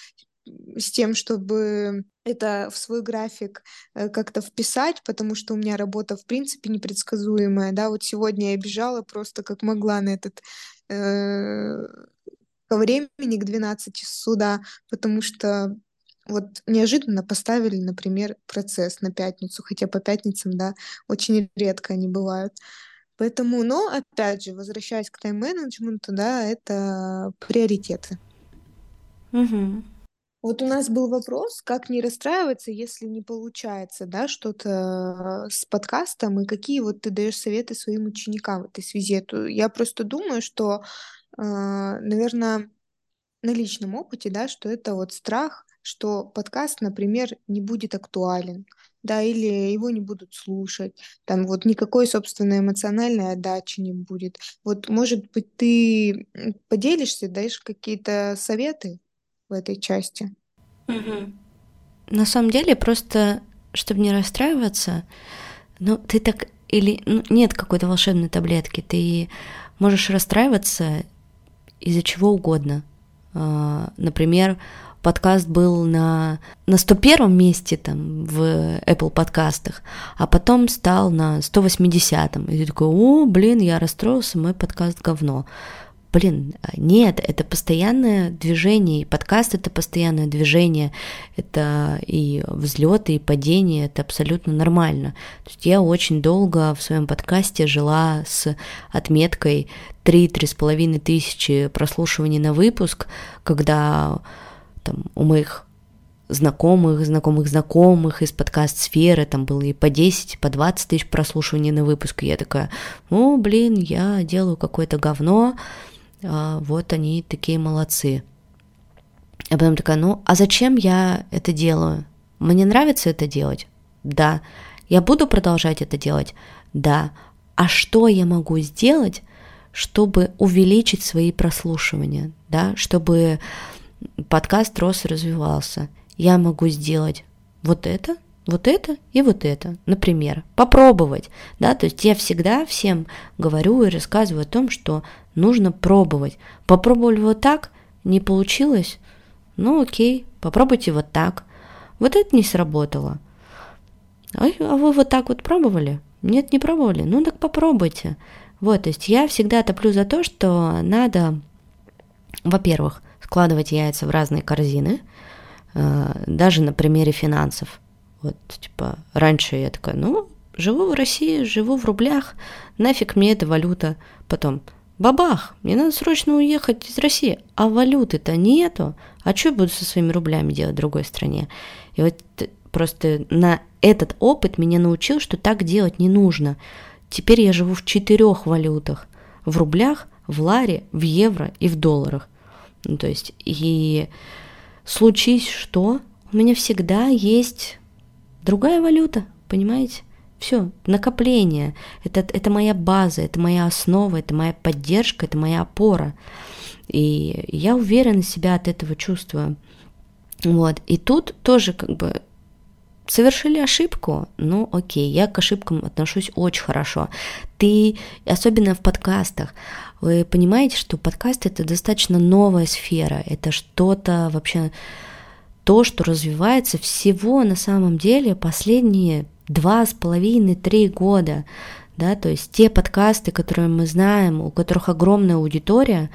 с тем, чтобы это в свой график э, как-то вписать, потому что у меня работа, в принципе, непредсказуемая, да, вот сегодня я бежала просто как могла на этот э, ко времени, к 12 суда, потому что вот неожиданно поставили, например, процесс на пятницу, хотя по пятницам, да, очень редко они бывают. Поэтому, но, опять же, возвращаясь к тайм-менеджменту, да, это приоритеты. Угу. Вот у нас был вопрос, как не расстраиваться, если не получается, да, что-то с подкастом, и какие вот ты даешь советы своим ученикам в этой связи. Я просто думаю, что, а, наверное, на личном опыте, да, что это вот страх, что подкаст, например, не будет актуален, да, или его не будут слушать, там вот никакой собственной эмоциональной отдачи не будет. Вот, может быть, ты поделишься, даешь какие-то советы? В этой части. Угу. На самом деле, просто, чтобы не расстраиваться, ну, ты так или ну, нет какой-то волшебной таблетки, ты можешь расстраиваться из-за чего угодно. А, например, подкаст был на, на 101 месте там в Apple подкастах, а потом стал на 180-м. И ты такой, о, блин, я расстроился, мой подкаст говно. Блин, нет, это постоянное движение, и подкаст это постоянное движение, это и взлеты, и падения, это абсолютно нормально. То есть я очень долго в своем подкасте жила с отметкой 3-3,5 тысячи прослушиваний на выпуск, когда там, у моих знакомых, знакомых знакомых из подкаст-сферы, там было и по 10, и по 20 тысяч прослушиваний на выпуск, и я такая, ну, блин, я делаю какое-то говно, вот они такие молодцы. А потом такая, ну, а зачем я это делаю? Мне нравится это делать? Да. Я буду продолжать это делать? Да. А что я могу сделать, чтобы увеличить свои прослушивания, да, чтобы подкаст рос и развивался? Я могу сделать вот это, вот это и вот это, например, попробовать, да, то есть я всегда всем говорю и рассказываю о том, что нужно пробовать. Попробовали вот так, не получилось, ну окей, попробуйте вот так. Вот это не сработало. А, а вы вот так вот пробовали? Нет, не пробовали? Ну так попробуйте. Вот, то есть я всегда топлю за то, что надо, во-первых, складывать яйца в разные корзины, э, даже на примере финансов. Вот, типа, раньше я такая, ну, живу в России, живу в рублях, нафиг мне эта валюта. Потом, бабах, мне надо срочно уехать из России, а валюты-то нету. А что я буду со своими рублями делать в другой стране? И вот просто на этот опыт меня научил, что так делать не нужно. Теперь я живу в четырех валютах. В рублях, в ларе, в евро и в долларах. Ну, то есть, и случись что, у меня всегда есть другая валюта, понимаете? Все, накопление. Это, это моя база, это моя основа, это моя поддержка, это моя опора. И я уверенно себя от этого чувствую. Вот. И тут тоже как бы совершили ошибку, ну окей, я к ошибкам отношусь очень хорошо. Ты, особенно в подкастах, вы понимаете, что подкаст это достаточно новая сфера, это что-то вообще то, что развивается всего на самом деле последние два с половиной, три года, да, то есть те подкасты, которые мы знаем, у которых огромная аудитория,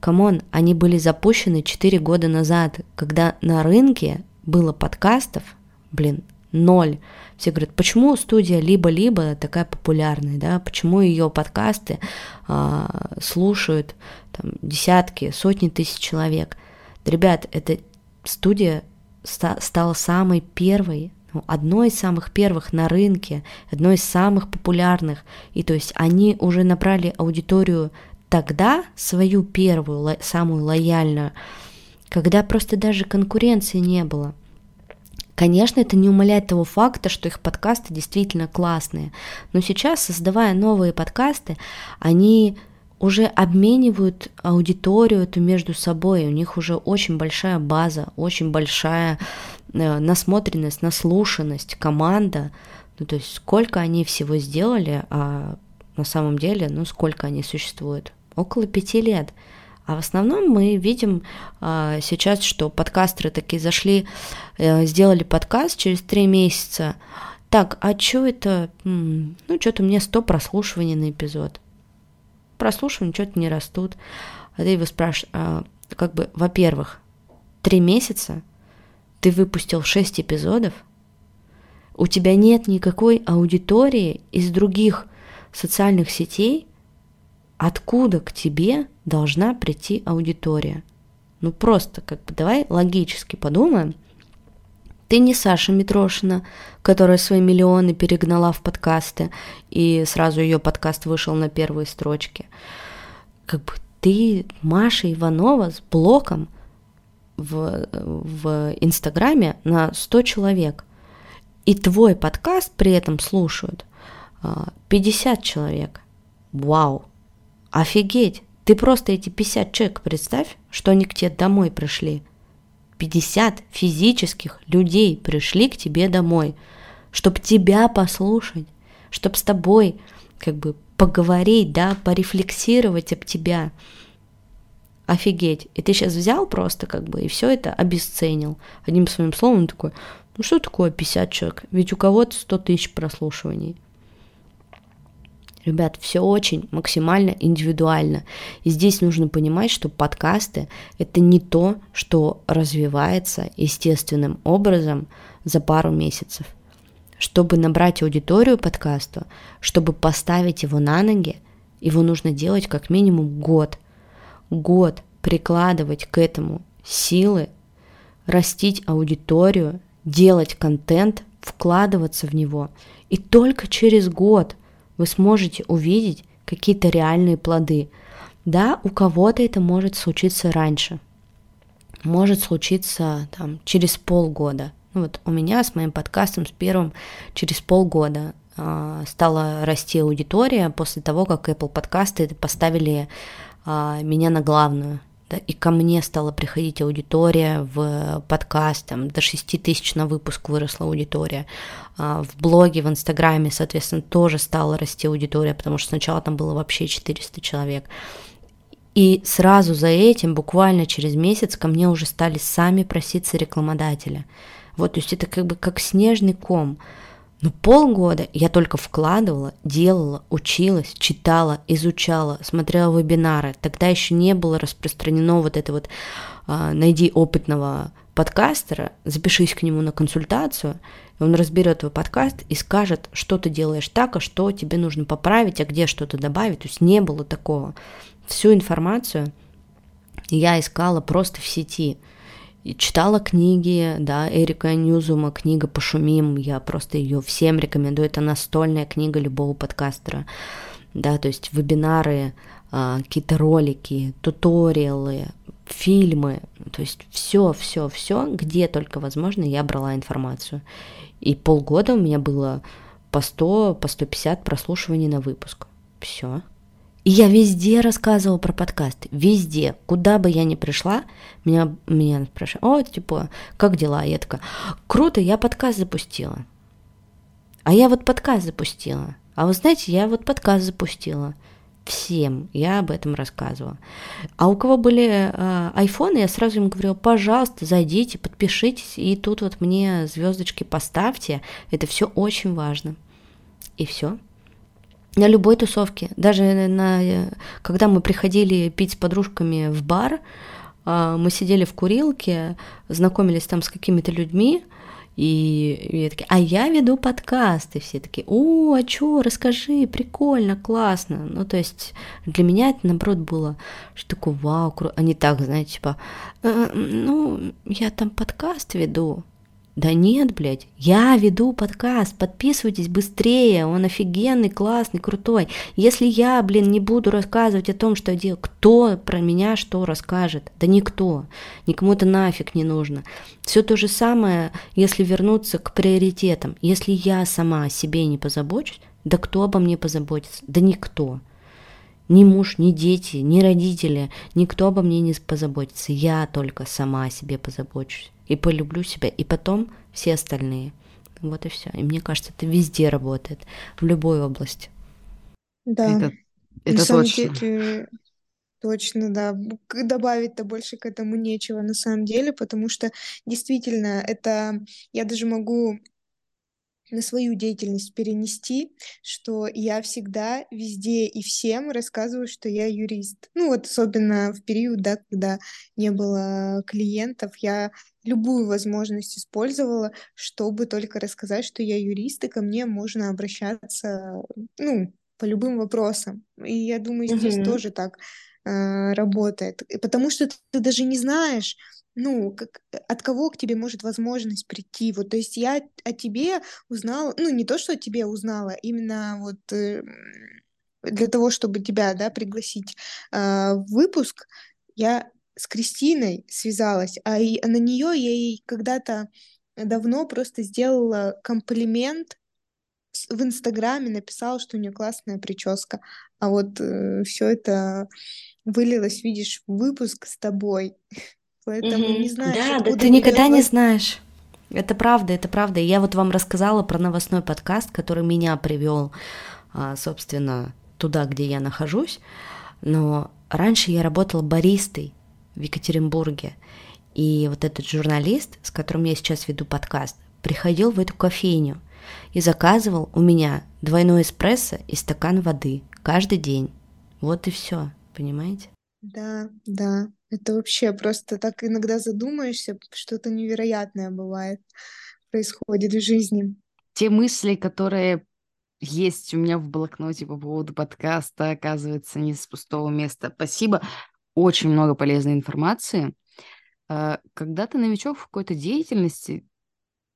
come on, они были запущены четыре года назад, когда на рынке было подкастов, блин, ноль. Все говорят, почему студия либо-либо такая популярная, да, почему ее подкасты а, слушают там, десятки, сотни тысяч человек. Ребят, это студия ста- стала самой первой, ну, одной из самых первых на рынке, одной из самых популярных. И то есть они уже набрали аудиторию тогда, свою первую, самую лояльную, когда просто даже конкуренции не было. Конечно, это не умаляет того факта, что их подкасты действительно классные. Но сейчас, создавая новые подкасты, они уже обменивают аудиторию эту между собой, у них уже очень большая база, очень большая насмотренность, наслушанность, команда, ну то есть сколько они всего сделали, а на самом деле, ну сколько они существуют? Около пяти лет. А в основном мы видим а, сейчас, что подкастеры такие зашли, а, сделали подкаст через три месяца. Так, а что это? Ну, что-то мне 100 прослушиваний на эпизод прослушивания что-то не растут. А ты его спрашиваешь, а, как бы, во-первых, три месяца ты выпустил шесть эпизодов, у тебя нет никакой аудитории из других социальных сетей, откуда к тебе должна прийти аудитория? Ну просто как бы давай логически подумаем. Ты не Саша Митрошина, которая свои миллионы перегнала в подкасты, и сразу ее подкаст вышел на первые строчки. Как бы ты Маша Иванова с блоком в, в Инстаграме на 100 человек, и твой подкаст при этом слушают 50 а, человек. Вау! Офигеть! Ты просто эти 50 человек представь, что они к тебе домой пришли – 50 физических людей пришли к тебе домой, чтобы тебя послушать, чтобы с тобой как бы поговорить, да, порефлексировать об тебя. Офигеть. И ты сейчас взял просто как бы и все это обесценил. Одним своим словом такой, ну что такое 50 человек? Ведь у кого-то 100 тысяч прослушиваний. Ребят, все очень максимально индивидуально. И здесь нужно понимать, что подкасты — это не то, что развивается естественным образом за пару месяцев. Чтобы набрать аудиторию подкасту, чтобы поставить его на ноги, его нужно делать как минимум год. Год прикладывать к этому силы, растить аудиторию, делать контент, вкладываться в него. И только через год вы сможете увидеть какие-то реальные плоды. Да, у кого-то это может случиться раньше, может случиться там, через полгода. Ну, вот у меня с моим подкастом, с первым, через полгода э, стала расти аудитория после того, как Apple подкасты поставили меня на главную да, и ко мне стала приходить аудитория в подкаст, там, до 6 тысяч на выпуск выросла аудитория, а в блоге, в Инстаграме, соответственно, тоже стала расти аудитория, потому что сначала там было вообще 400 человек. И сразу за этим, буквально через месяц, ко мне уже стали сами проситься рекламодатели. Вот, то есть это как бы как снежный ком. Но полгода я только вкладывала, делала, училась, читала, изучала, смотрела вебинары. Тогда еще не было распространено вот это вот а, найди опытного подкастера, запишись к нему на консультацию, и он разберет твой подкаст и скажет, что ты делаешь так, а что тебе нужно поправить, а где что-то добавить. То есть не было такого. Всю информацию я искала просто в сети – читала книги, да, Эрика Ньюзума, книга «Пошумим», я просто ее всем рекомендую, это настольная книга любого подкастера, да, то есть вебинары, а, какие-то ролики, туториалы, фильмы, то есть все, все, все, где только возможно, я брала информацию. И полгода у меня было по 100, по 150 прослушиваний на выпуск. Все. И я везде рассказывала про подкасты, везде, куда бы я ни пришла, меня, меня спрашивают, о, типа, как дела? Я такая, круто, я подкаст запустила. А я вот подкаст запустила. А вы знаете, я вот подкаст запустила. Всем я об этом рассказывала. А у кого были э, я сразу им говорила, пожалуйста, зайдите, подпишитесь, и тут вот мне звездочки поставьте. Это все очень важно. И все на любой тусовке, даже на, когда мы приходили пить с подружками в бар, а, мы сидели в курилке, знакомились там с какими-то людьми, и, и я такие, а я веду подкасты, все такие, о, а чё, расскажи, прикольно, классно. Ну, то есть для меня это, наоборот, было, что такое, вау, круто. Они так, знаете, типа, э, ну, я там подкаст веду, да нет, блядь, я веду подкаст, подписывайтесь быстрее, он офигенный, классный, крутой. Если я, блин, не буду рассказывать о том, что я делаю, кто про меня что расскажет? Да никто, никому это нафиг не нужно. Все то же самое, если вернуться к приоритетам. Если я сама о себе не позабочусь, да кто обо мне позаботится? Да никто. Ни муж, ни дети, ни родители, никто обо мне не позаботится. Я только сама о себе позабочусь и полюблю себя, и потом все остальные. Вот и все. И мне кажется, это везде работает, в любой области. Да. Это, это на самом точно. деле, точно, да. Добавить-то больше к этому нечего на самом деле, потому что действительно это я даже могу на свою деятельность перенести, что я всегда везде и всем рассказываю, что я юрист. Ну вот особенно в период, да, когда не было клиентов, я любую возможность использовала, чтобы только рассказать, что я юрист, и ко мне можно обращаться, ну, по любым вопросам. И я думаю, здесь mm-hmm. тоже так э, работает. Потому что ты даже не знаешь, ну, как, от кого к тебе может возможность прийти. Вот, то есть я о тебе узнала, ну, не то, что о тебе узнала, именно вот э, для того, чтобы тебя, да, пригласить э, в выпуск, я с Кристиной связалась, а, и, а на нее я ей когда-то давно просто сделала комплимент в Инстаграме, написала, что у нее классная прическа, а вот э, все это вылилось, видишь, в выпуск с тобой. Поэтому угу. не знаешь. Да, да ты никогда не знаешь. Это правда, это правда. Я вот вам рассказала про новостной подкаст, который меня привел, а, собственно, туда, где я нахожусь. Но раньше я работала баристой в Екатеринбурге. И вот этот журналист, с которым я сейчас веду подкаст, приходил в эту кофейню. и заказывал у меня двойной эспрессо и стакан воды каждый день. Вот и все, понимаете? Да, да. Это вообще просто так иногда задумаешься, что-то невероятное бывает, происходит в жизни. Те мысли, которые есть у меня в блокноте по поводу подкаста, оказывается, не с пустого места. Спасибо. Очень много полезной информации. А, когда ты новичок в какой-то деятельности,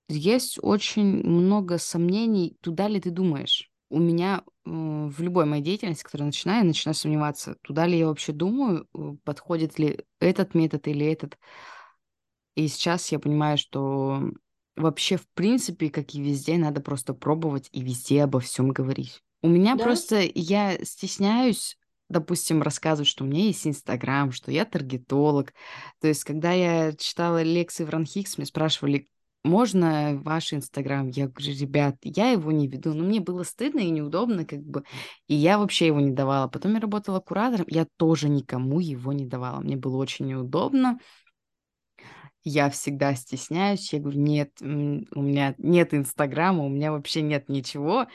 есть очень много сомнений, туда ли ты думаешь. У меня в любой моей деятельности, которую начинаю, я начинаю сомневаться, туда ли я вообще думаю, э, подходит ли этот метод или этот. И сейчас я понимаю, что вообще, в принципе, как и везде, надо просто пробовать и везде обо всем говорить. У меня Да? просто, я стесняюсь, допустим, рассказывать, что у меня есть Инстаграм, что я таргетолог. То есть, когда я читала лекции в Ранхикс, мне спрашивали, можно ваш Инстаграм? Я говорю, ребят, я его не веду. Но мне было стыдно и неудобно, как бы. И я вообще его не давала. Потом я работала куратором, я тоже никому его не давала. Мне было очень неудобно. Я всегда стесняюсь. Я говорю, нет, у меня нет Инстаграма, у меня вообще нет ничего.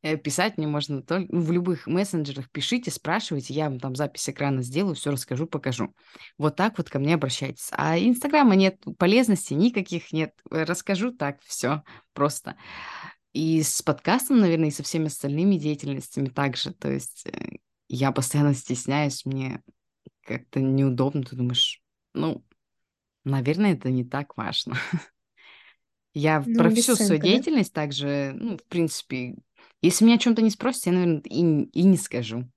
Э, писать мне можно только в любых мессенджерах. Пишите, спрашивайте, я вам там запись экрана сделаю, все расскажу, покажу. Вот так вот ко мне обращайтесь. А Инстаграма нет, полезности никаких нет. Э, расскажу так, все просто. И с подкастом, наверное, и со всеми остальными деятельностями также. То есть э, я постоянно стесняюсь, мне как-то неудобно. Ты думаешь, ну, Наверное, это не так важно. Я Ну, про всю свою бесценка, да? деятельность также, ну, в принципе, если меня о чем-то не спросят, я, наверное, и, и не скажу.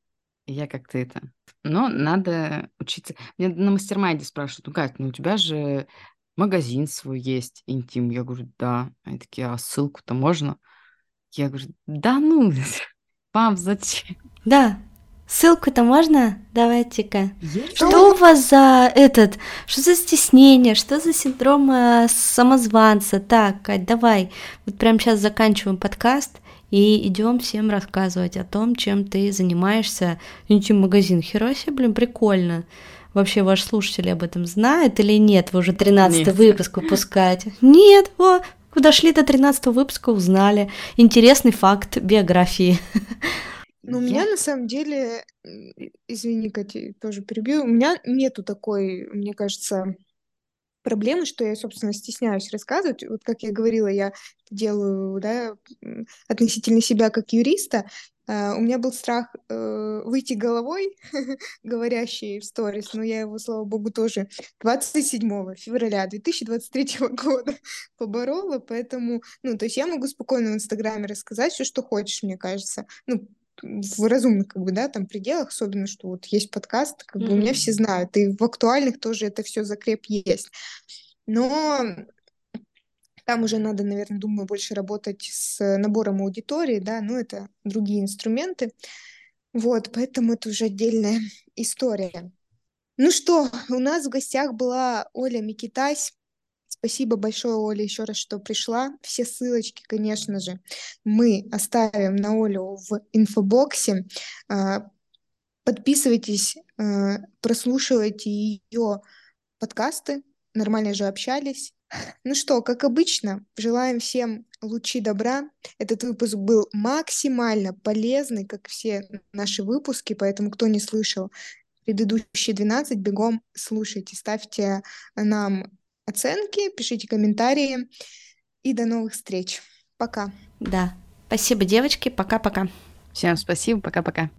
Я как-то это... Но надо учиться. Меня на mastermind е спрашивают, ну как, ну у тебя же магазин свой есть, интим. Я говорю, да. Они такие, а ссылку-то можно? Я говорю, да ну, вам зачем? Да, ссылку-то можно? Давайте-ка. Что у вас за этот, что за стеснение, что за синдром э, самозванца? Так, Кать, давай, вот прямо сейчас заканчиваем подкаст и идем всем рассказывать о том, чем ты занимаешься. Интим-магазин Хероси, блин, прикольно. Вообще ваши слушатели об этом знают или нет? Вы уже 13 Нет. выпуск выпускаете. Нет, о, дошли до 13 выпуска, узнали. Интересный факт биографии. Ну, у меня на самом деле, извини, Катя, тоже перебью, у меня нету такой, мне кажется, проблемы, что я, собственно, стесняюсь рассказывать. Вот как я говорила, я делаю, да, относительно себя как юриста. А, У меня был страх э, выйти головой, говорящей в сторис, но я его, слава богу, тоже 27 февраля 2023 года поборола, поэтому, ну, то есть я могу спокойно в Инстаграме рассказать все, что хочешь, мне кажется. Ну, в разумных, как бы, да, там пределах, особенно, что вот есть подкаст, как бы у меня все знают, и в актуальных тоже это все закреп есть. Но там уже надо, наверное, думаю, больше работать с набором аудитории, да, ну, это другие инструменты. Вот, поэтому это уже отдельная история. Ну что, у нас в гостях была Оля Микитась. Спасибо большое, Оля, еще раз, что пришла. Все ссылочки, конечно же, мы оставим на Олю в инфобоксе. А, Подписывайтесь, а, прослушивайте ее подкасты. Нормально же общались. Ну что, как обычно, желаем всем лучи добра. Этот выпуск был максимально полезный, как все наши выпуски, поэтому кто не слышал предыдущие 12, бегом слушайте, ставьте нам оценки, пишите комментарии и до новых встреч. Пока. Да. Спасибо, девочки. Пока-пока. Всем спасибо, пока-пока.